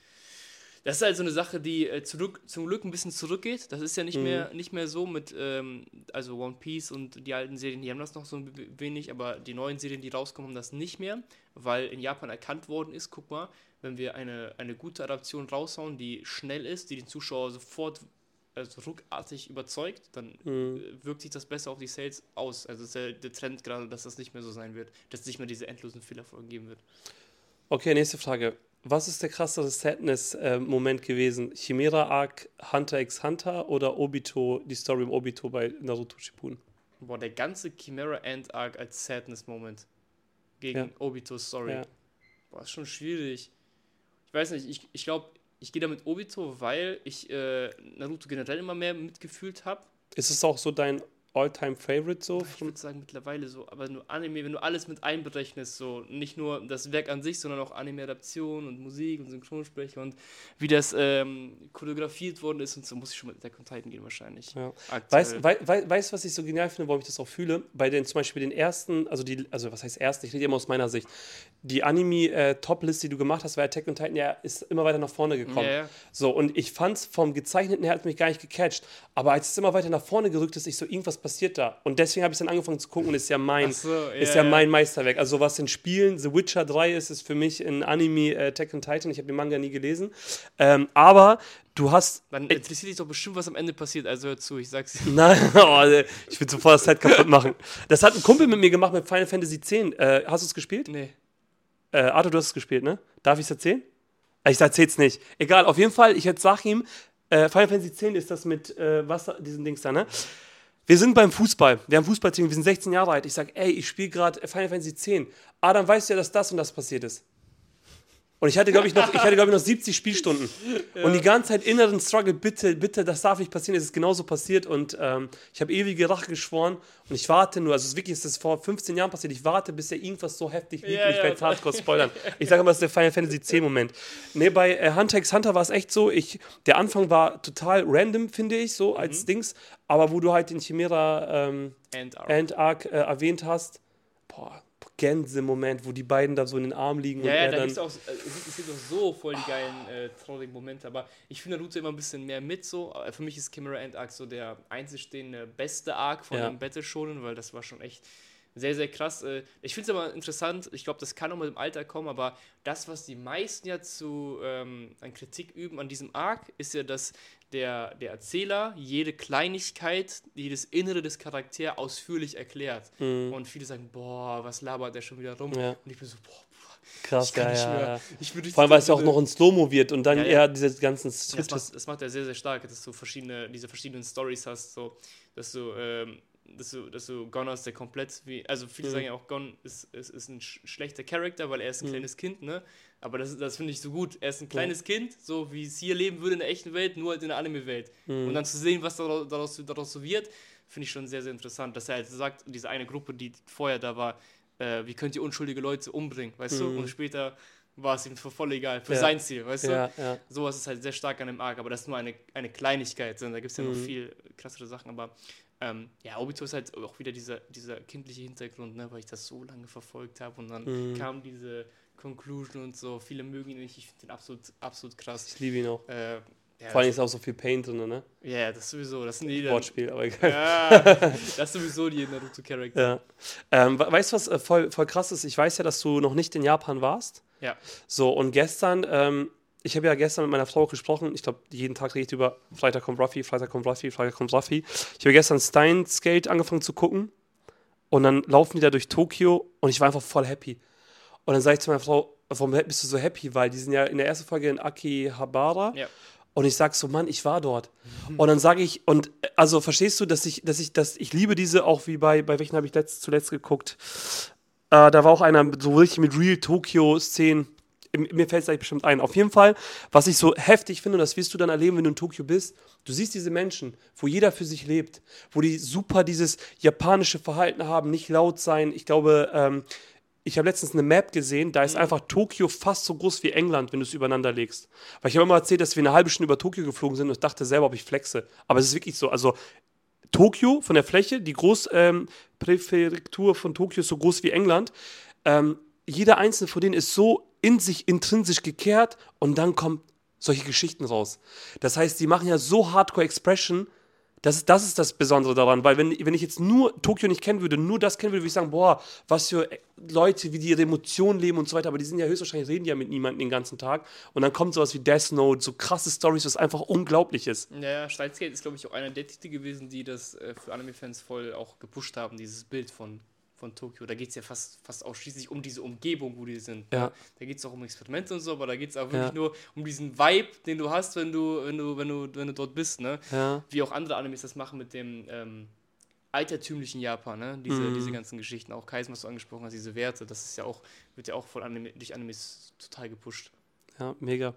Das ist halt so eine Sache, die äh, zurück, zum Glück ein bisschen zurückgeht. Das ist ja nicht, Mhm. mehr, nicht mehr so mit, ähm, also One Piece und die alten Serien, die haben das noch so ein wenig, aber die neuen Serien, die rauskommen, haben das nicht mehr, weil in Japan erkannt worden ist, guck mal, wenn wir eine, eine gute Adaption raushauen, die schnell ist, die den Zuschauer sofort also ruckartig überzeugt, dann Mhm. äh, wirkt sich das besser auf die Sales aus. Also ist der, der Trend gerade, dass das nicht mehr so sein wird, dass es nicht mehr diese endlosen Fehlerfolgen geben wird. Okay, nächste Frage. Was ist der krassere Sadness-Moment gewesen? Chimera Arc, Hunter x Hunter oder Obito, die Story um Obito bei Naruto Shippuden? Boah, der ganze Chimera End Arc als Sadness-Moment gegen Ja. Obito's Story. Ja. Boah, ist schon schwierig. Ich weiß nicht, ich, ich glaube, ich gehe da mit Obito, weil ich äh, Naruto generell immer mehr mitgefühlt habe. Ist es auch so dein All-Time-Favorite so? Ich würde sagen mittlerweile so, aber nur Anime, wenn du alles mit einberechnest, so nicht nur das Werk an sich, sondern auch Anime-Adaption und Musik und Synchronsprecher und wie das ähm, choreografiert worden ist und so, muss ich schon mit Attack on Titan gehen wahrscheinlich. Ja. Weißt du, wei, wei, was ich so genial finde, warum ich das auch fühle? Bei den zum Beispiel den ersten, also die, also was heißt ersten, ich rede immer aus meiner Sicht. Die Anime-Top-List, die du gemacht hast, bei Attack on Titan, ja, ist immer weiter nach vorne gekommen. Ja. So, und ich fand es vom Gezeichneten her hat mich gar nicht gecatcht. Aber als es immer weiter nach vorne gerückt ist, ich so, irgendwas passiert da. Und deswegen habe ich dann angefangen zu gucken und ist ja mein, so, ist ja, ja mein. Meisterwerk. Also was in Spielen, The Witcher 3 ist, ist für mich ein Anime äh, Attack on Titan. Ich habe den Manga nie gelesen. Ähm, aber du hast Dann interessiert dich doch bestimmt, was am Ende passiert, also hör zu, ich sag's dir. Nein, oh, ich will sofort das Set kaputt machen. Das hat ein Kumpel mit mir gemacht mit Final Fantasy X. Äh, hast du es gespielt? Nee. Äh, Arthur, du hast es gespielt, ne? Darf ich es erzählen? Äh, Ich erzähl's nicht. Egal, auf jeden Fall, ich jetzt sag ihm, äh, Final Fantasy X ist das mit äh, Wasser, diesen Dings da, ne? Wir sind beim Fußball. Wir haben Fußballteam, wir sind 16 Jahre alt. Ich sag, ey, ich spiele gerade Final Fantasy X. Adam, weißt du ja, dass das und das passiert ist? Und ich hatte, glaube ich, noch, ich hatte, glaube ich, noch 70 Spielstunden. Und die ganze Zeit inneren Struggle, bitte, bitte, das darf nicht passieren. Es ist genauso passiert. Und ähm, ich habe ewige Rache geschworen. Und ich warte nur, also es ist wirklich, es ist vor 15 Jahren passiert. Ich warte, bis er irgendwas so heftig liegt. Ja, ich ja. werde hardcore spoilern. Ich sage immer, das ist der Final Fantasy X-Moment. Nee, bei äh, Hunter x Hunter war es echt so, ich, der Anfang war total random, finde ich, so Mhm. als Dings. Aber wo du halt den Chimera ähm, End Arc. End Arc äh, erwähnt hast, boah, Gänse-Moment, wo die beiden da so in den Arm liegen Ja, ja, da gibt's auch, äh, es gibt auch so voll die geilen äh, traurigen Momente, aber ich finde Naruto immer ein bisschen mehr mit so. Äh, Für mich ist Chimera End Arc so der einzigstehende beste Arc von Ja. dem Battle Shonen, weil das war schon echt sehr, sehr krass. Äh, Ich finde es aber interessant, ich glaube, das kann auch mit dem Alter kommen, aber das, was die meisten ja zu ähm, an Kritik üben an diesem Arc, ist ja, dass der, der Erzähler jede Kleinigkeit, jedes Innere des Charakters ausführlich erklärt. Und viele sagen, boah, was labert der schon wieder rum? Mhm. Ja. Und ich bin so, boah, boah Krass, kann ja, nicht ja, Vor allem, weil es ja auch noch in Slow-Mo wird und dann Ja, eher diese ganzen Ja, das, Switches. macht, das macht er sehr, sehr stark, dass du verschiedene, diese verschiedenen Stories hast, so, dass du, ähm, dass du, dass du Gon hast, der komplett wie, also viele Mhm. sagen ja auch, Gon ist, ist, ist ein sch schlechter Charakter, weil er ist ein Mhm. kleines Kind, ne? Aber das, das finde ich so gut. Er ist ein kleines Kind, so wie es hier leben würde in der echten Welt, nur halt in der Anime-Welt. Mhm. Und dann zu sehen, was daraus, daraus, daraus so wird, finde ich schon sehr, sehr interessant. Dass er halt sagt, diese eine Gruppe, die vorher da war, äh, wie könnt ihr unschuldige Leute umbringen, weißt du? Und später war es ihm voll egal, für Mhm. Ja. sein Ziel, weißt du? Ja, ja. Sowas ist halt sehr stark an dem Arc, aber das ist nur eine, eine Kleinigkeit. Da gibt es ja noch Mhm. viel krassere Sachen, aber ähm, ja, Obito ist halt auch wieder dieser, dieser kindliche Hintergrund, ne, weil ich das so lange verfolgt habe und dann Mhm. kam diese Conclusion und so. Viele mögen ihn nicht, ich finde den absolut, absolut krass. Ich liebe ihn auch. Äh, ja, Vor allem ist auch so viel Paint drin, ne? ja, das sowieso, das sind die Wortspiel, aber egal. Ja, das ist sowieso die Naruto-Charakter. Ja. Ähm, we- weißt du, was äh, voll, voll krass ist? Ich weiß ja, dass du noch nicht in Japan warst. Ja. So, und gestern, ähm, ich habe ja gestern mit meiner Frau gesprochen. Ich glaube, jeden Tag rede ich über Freitag kommt Ruffy, Freitag kommt Ruffy, Freitag kommt Ruffy. Ich habe gestern Steins Gate angefangen zu gucken. Und dann laufen die da durch Tokio und ich war einfach voll happy. Und dann sage ich zu meiner Frau, warum bist du so happy? Weil die sind ja in der ersten Folge in Akihabara. Ja. Und ich sag so, Mann, ich war dort. Und dann sage ich, und also verstehst du, dass ich, dass ich, dass ich liebe diese auch wie bei, bei welchen habe ich letzt, zuletzt geguckt? Äh, da war auch einer so richtig mit Real Tokyo-Szenen. Mir fällt es gleich bestimmt ein. Auf jeden Fall, was ich so heftig finde, und das wirst du dann erleben, wenn du in Tokio bist, du siehst diese Menschen, wo jeder für sich lebt, wo die super dieses japanische Verhalten haben, nicht laut sein. Ich glaube, ähm, ich habe letztens eine Map gesehen, da ist einfach Tokio fast so groß wie England, wenn du es übereinander legst. Weil ich habe immer erzählt, dass wir eine halbe Stunde über Tokio geflogen sind und ich dachte selber, ob ich flexe. Aber es ist wirklich so. Also Tokio von der Fläche, die Großpräfektur ähm, von Tokio ist so groß wie England. Ähm, jeder einzelne von denen ist so in sich intrinsisch gekehrt und dann kommen solche Geschichten raus. Das heißt, die machen ja so Hardcore Expression. Das ist, das ist das Besondere daran, weil wenn, wenn ich jetzt nur Tokio nicht kennen würde, nur das kennen würde, würde ich sagen, boah, was für Leute, wie die ihre Emotionen leben und so weiter, aber die sind ja höchstwahrscheinlich, reden ja mit niemandem den ganzen Tag und dann kommt sowas wie Death Note, so krasse Stories, was einfach unglaublich ist. Ja, ja, Steins ist, glaube ich, auch einer der Titel gewesen, die das äh, für Anime-Fans voll auch gepusht haben, dieses Bild von, von Tokio. Da geht es ja fast, fast ausschließlich um diese Umgebung, wo die sind. Ja. Da geht es auch um Experimente und so, aber da geht es auch wirklich Ja. nur um diesen Vibe, den du hast, wenn du, wenn du, wenn du, wenn du dort bist, ne? Ja. Wie auch andere Animes das machen mit dem ähm, altertümlichen Japan, ne? Diese, Mhm. diese ganzen Geschichten, auch Kaisen, was du angesprochen hast, diese Werte, das ist ja auch, wird ja auch von Anime, durch Animes total gepusht. Ja, mega.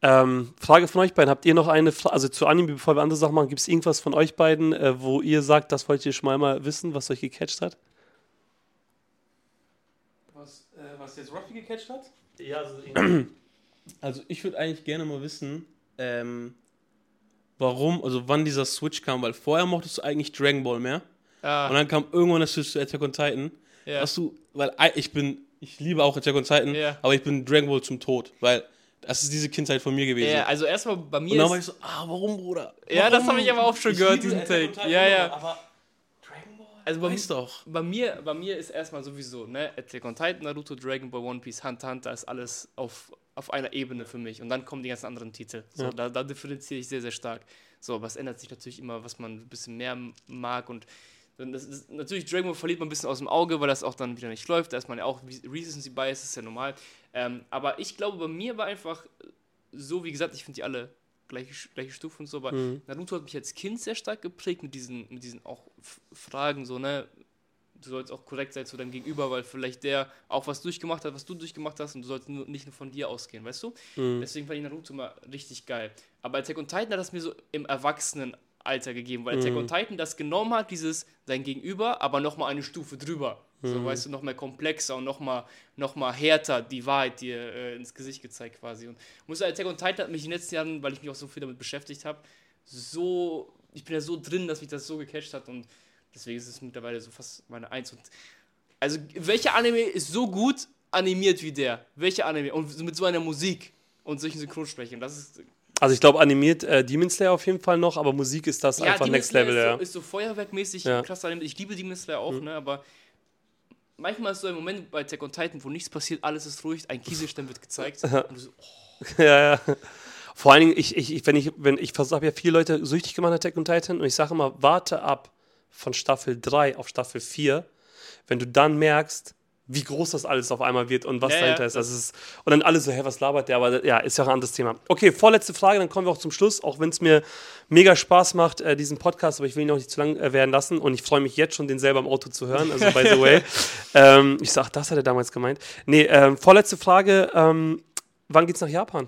Ähm, Frage von euch beiden. Habt ihr noch eine Frage, also zu Anime, bevor wir andere Sachen machen, gibt es irgendwas von euch beiden, äh, wo ihr sagt, das wollt ihr schon mal, mal wissen, was euch gecatcht hat? Was, jetzt Ruffy gecatcht hat? Ja, also Also ich würde eigentlich gerne mal wissen, ähm, warum, also wann dieser Switch kam, weil vorher mochtest du eigentlich Dragon Ball mehr Ah, und dann kam irgendwann das Switch zu Attack on Titan. ja. Hast du, weil ei- ich bin, ich liebe auch Attack on Titan, Ja. aber ich bin Dragon Ball zum Tod, weil das ist diese Kindheit von mir gewesen. ja, also erstmal bei mir und dann ist, war ich so, ah, warum, Bruder? Ja, das Warum? habe ich aber auch schon Ich gehört, diesen Attack on Take. Titan, Ja, ja. Aber Also bei- weiß doch. Bei mir, bei mir ist erstmal sowieso, ne, Attack on Titan, Naruto, Dragon Ball, One Piece, Hunter, Hunter ist alles auf, auf einer Ebene für mich. Und dann kommen die ganzen anderen Titel. So, Ja. da, da differenziere ich sehr, sehr stark. So, aber es ändert sich natürlich immer, was man ein bisschen mehr mag und das ist, natürlich, Dragon Ball verliert man ein bisschen aus dem Auge, weil das auch dann wieder nicht läuft. Da ist man ja auch Recency Bias, ist ja normal. Ähm, aber ich glaube, bei mir war einfach so, wie gesagt, ich finde die alle gleiche, gleiche Stufe und so, aber Mhm. Naruto hat mich als Kind sehr stark geprägt mit diesen, mit diesen auch Fragen, so, ne? Du sollst auch korrekt sein zu deinem Gegenüber, weil vielleicht der auch was durchgemacht hat, was du durchgemacht hast und du sollst nur, nicht nur von dir ausgehen, weißt du? Mhm. Deswegen fand ich Naruto mal richtig geil. Aber Attack on Titan hat das mir so im Erwachsenenalter gegeben, weil Attack Mhm. on Titan das genommen hat, dieses sein Gegenüber, aber nochmal eine Stufe drüber. So, Mhm. weißt du, noch mehr komplexer und nochmal noch mal härter die Wahrheit dir äh, ins Gesicht gezeigt quasi. Und muss sagen, Attack on Titan hat mich in den letzten Jahren, weil ich mich auch so viel damit beschäftigt habe, so, ich bin ja so drin, dass mich das so gecatcht hat und deswegen ist es mittlerweile so fast meine Eins. Und also, welcher Anime ist so gut animiert wie der? Welcher Anime? Und mit so einer Musik und solchen Synchronsprechern. Das ist Also ich glaube animiert äh, Demon Slayer auf jeden Fall noch, aber Musik ist das einfach Demon Next Slayer Level, ist ja. so, ist so feuerwerkmäßig Ja. Mhm. krass animiert. Ich liebe Demon Slayer auch, ne? Aber manchmal ist so ein Moment bei Attack on Titan, wo nichts passiert, alles ist ruhig, ein Kieselstein wird gezeigt. und du so, oh, ja, ja. Vor allen Dingen, ich, ich, wenn ich, wenn ich habe ja viele Leute süchtig gemacht, Attack on Titan, und ich sage immer, warte ab von Staffel 3 auf Staffel 4, wenn du dann merkst, wie groß das alles auf einmal wird und was Ja, dahinter ja, ist. Das ist. Und dann alle so, hä, was labert der? Aber ja, ist ja auch ein anderes Thema. Okay, vorletzte Frage, dann kommen wir auch zum Schluss, auch wenn es mir mega Spaß macht, äh, diesen Podcast, aber ich will ihn auch nicht zu lang äh, werden lassen und ich freue mich jetzt schon, den selber im Auto zu hören, also by the way. ähm, ich sag, das hat er damals gemeint. Nee, ähm, vorletzte Frage, ähm, wann geht's nach Japan?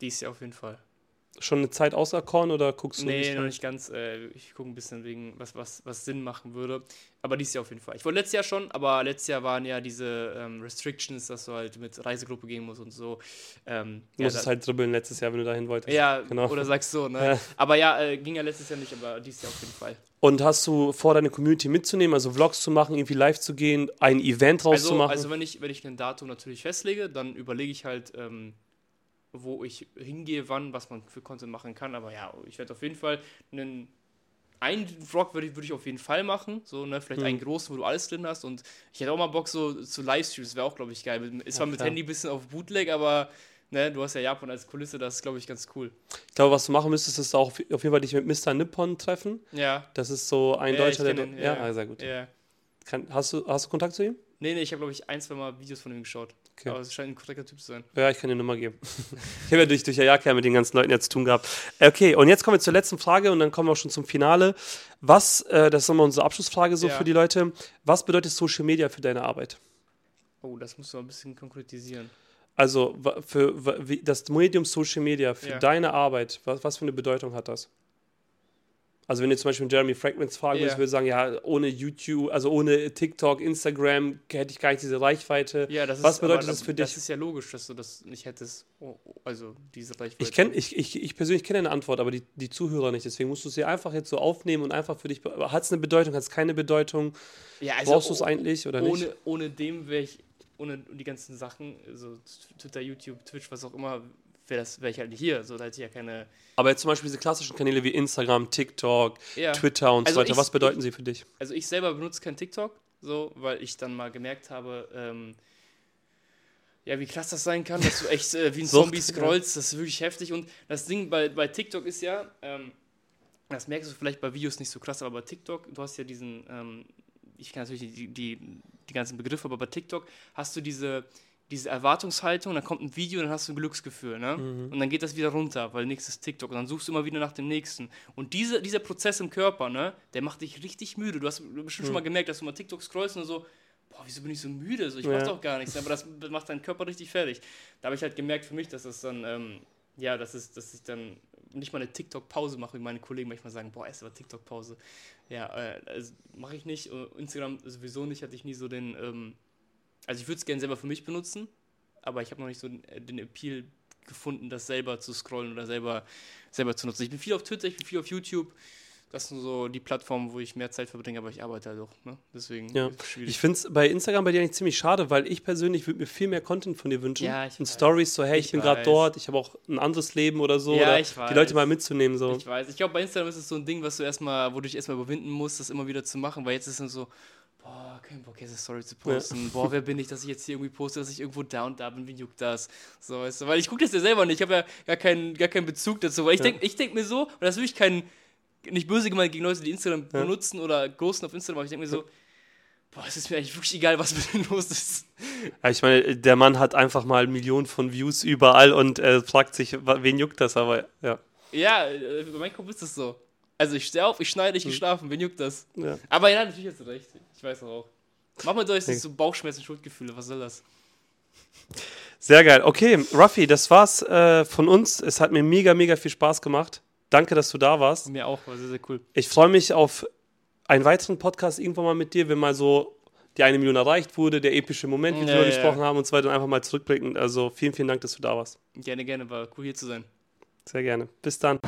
dies Jahr auf jeden Fall. Schon eine Zeit auserkoren oder guckst du Nee, noch nicht ganz. Äh, ich gucke ein bisschen wegen, was, was, was Sinn machen würde. Aber dieses Jahr auf jeden Fall. Ich wollte letztes Jahr schon, aber letztes Jahr waren ja diese ähm, Restrictions, dass du halt mit Reisegruppe gehen musst und so. Ähm, Du ja, musstest da- halt dribbeln letztes Jahr, wenn du dahin wolltest. ja, genau. oder sagst so, ne? Ja. Aber ja, äh, ging ja letztes Jahr nicht, aber dieses Jahr auf jeden Fall. Und hast du vor, deine Community mitzunehmen, also Vlogs zu machen, irgendwie live zu gehen, ein Event Also, rauszumachen? also wenn ich, wenn ich ein Datum natürlich festlege, dann überlege ich halt, ähm, wo ich hingehe, wann, was man für Content machen kann. Aber ja, ich werde auf jeden Fall einen. Einen Vlog würde ich, würde ich auf jeden Fall machen, so, ne, vielleicht Mhm. einen großen, wo du alles drin hast und ich hätte auch mal Bock so zu Livestreams, wäre auch, glaube ich, geil. Ist zwar mit. Handy ein bisschen auf Bootleg, aber ne, du hast ja Japan als Kulisse, das ist, glaube ich, ganz cool. ich glaube, was du machen müsstest, ist auch auf jeden Fall dich mit Mr. Nippon treffen. Ja. Das ist so ein ja, Deutscher, der. kenn ihn, ja, ah, sehr gut. Ja. Kann, hast, du, hast du Kontakt zu ihm? Nee, nee, ich habe, glaube ich, ein, zwei Mal Videos von ihm geschaut. Okay. Aber es scheint ein korrekter Typ zu sein. Ja, ich kann dir eine Nummer geben. ich habe ja durch, durch Ayaka mit den ganzen Leuten jetzt zu tun gehabt. Okay, und jetzt kommen wir zur letzten Frage und dann kommen wir auch schon zum Finale. Was, äh, das ist nochmal unsere Abschlussfrage so Ja. für die Leute. Was bedeutet Social Media für deine Arbeit? Oh, das musst du ein bisschen konkretisieren. Also für wie, das Medium Social Media für Ja. deine Arbeit, was, was für eine Bedeutung hat das? Also wenn du zum Beispiel Jeremy Fragments fragen würdest, würde ich sagen, ja, ohne YouTube, also ohne TikTok, Instagram hätte ich gar nicht diese Reichweite. Ja, das Was ist, bedeutet das für Das dich? ist ja logisch, dass du das nicht hättest. Also diese Reichweite. Ich, kenn, ich, ich, ich persönlich kenne eine Antwort, aber die, die Zuhörer nicht. Deswegen musst du sie einfach jetzt so aufnehmen und einfach für dich. Hat es eine Bedeutung, hat es keine Bedeutung? ja, Brauchst du es eigentlich oder nicht? ohne, ohne dem wäre ich, ohne die ganzen Sachen, so Twitter, YouTube, Twitch, was auch immer, wäre wär ich halt nicht hier. So, da hätte ich ja keine. Aber jetzt zum Beispiel diese klassischen Kanäle wie Instagram, TikTok, Ja. Twitter und Also so weiter, ich- was bedeuten sie für dich? Also ich selber benutze kein TikTok, so, weil ich dann mal gemerkt habe, ähm, ja, wie krass das sein kann, dass du echt äh, wie ein Zombie scrollst, das ist wirklich heftig. Und das Ding bei, bei TikTok ist ja, ähm, das merkst du vielleicht bei Videos nicht so krass, aber bei TikTok, du hast ja diesen, ähm, ich kann natürlich die, die, die ganzen Begriffe, aber bei TikTok hast du diese, diese Erwartungshaltung, dann kommt ein Video, dann hast du ein Glücksgefühl, ne? Und dann geht das wieder runter, weil nächstes TikTok und dann suchst du immer wieder nach dem nächsten. Und diese, dieser Prozess im Körper, ne, der macht dich richtig müde. Du hast bestimmt schon mal gemerkt, dass du mal TikTok scrollst und so, boah, wieso bin ich so müde? So, ich mach Ja. doch gar nichts, aber das macht deinen Körper richtig fertig. Da habe ich halt gemerkt für mich, dass das dann, ähm, ja, das ist, dass ich dann nicht mal eine TikTok-Pause mache, wie meine Kollegen manchmal sagen, boah, erst mal TikTok-Pause. Ja, äh, also mache ich nicht. Äh, Instagram sowieso nicht, hatte ich nie so den, ähm, also ich würde es gerne selber für mich benutzen, aber ich habe noch nicht so den, äh, den Appeal gefunden, das selber zu scrollen oder selber, selber zu nutzen. Ich bin viel auf Twitter, ich bin viel auf YouTube. Das sind so die Plattformen, wo ich mehr Zeit verbringe, aber ich arbeite halt auch. Ne? Deswegen Ja. Ich finde es bei Instagram bei dir eigentlich ziemlich schade, weil ich persönlich würde mir viel mehr Content von dir wünschen. Ja, ich weiß. Stories, so, hey, ich, Ich bin gerade dort, ich habe auch ein anderes Leben oder so. Ja, oder ich Die weiß. Leute mal mitzunehmen. So. Ich weiß. Ich glaube, bei Instagram ist es so ein Ding, was du erstmal, wo du dich erstmal überwinden musst, das immer wieder zu machen, weil jetzt ist es so, boah, kein Bock, jetzt eine Story zu posten. Boah, wer bin ich, dass ich jetzt hier irgendwie poste, dass ich irgendwo und da bin, wie juckt das? So, weißt du, weil ich gucke das ja selber nicht, ich habe ja gar keinen, gar keinen Bezug dazu, weil ich Ja. denke ich denk mir so, und das ist wirklich kein, nicht böse gemeint gegen Leute, die Instagram Ja. benutzen oder posten auf Instagram, aber ich denke mir so, boah, es ist mir eigentlich wirklich egal, was mit denen los ist. Ja, ich meine, der Mann hat einfach mal Millionen von Views überall und äh, fragt sich, wen juckt das, aber ja. Ja, äh, bei meinem Kopf ist das so. Also ich stehe auf, ich schneide, ich geschlafen, wen juckt das? ja. Aber ja, natürlich hast du recht. Ich weiß auch. Mach mal durch, so Bauchschmerzen, Schuldgefühle, was soll das? Sehr geil. Okay, Ruffy, das war's äh, von uns. Es hat mir mega, mega viel Spaß gemacht. Danke, dass du da warst. Mir auch, war sehr, sehr cool. Ich freue mich auf einen weiteren Podcast irgendwann mal mit dir, wenn mal so die eine Million erreicht wurde, der epische Moment, wie wir Ja, darüber ja. gesprochen haben und so weiter einfach mal zurückblicken. Also vielen, vielen Dank, dass du da warst. Gerne, gerne, war cool hier zu sein. Sehr gerne. Bis dann.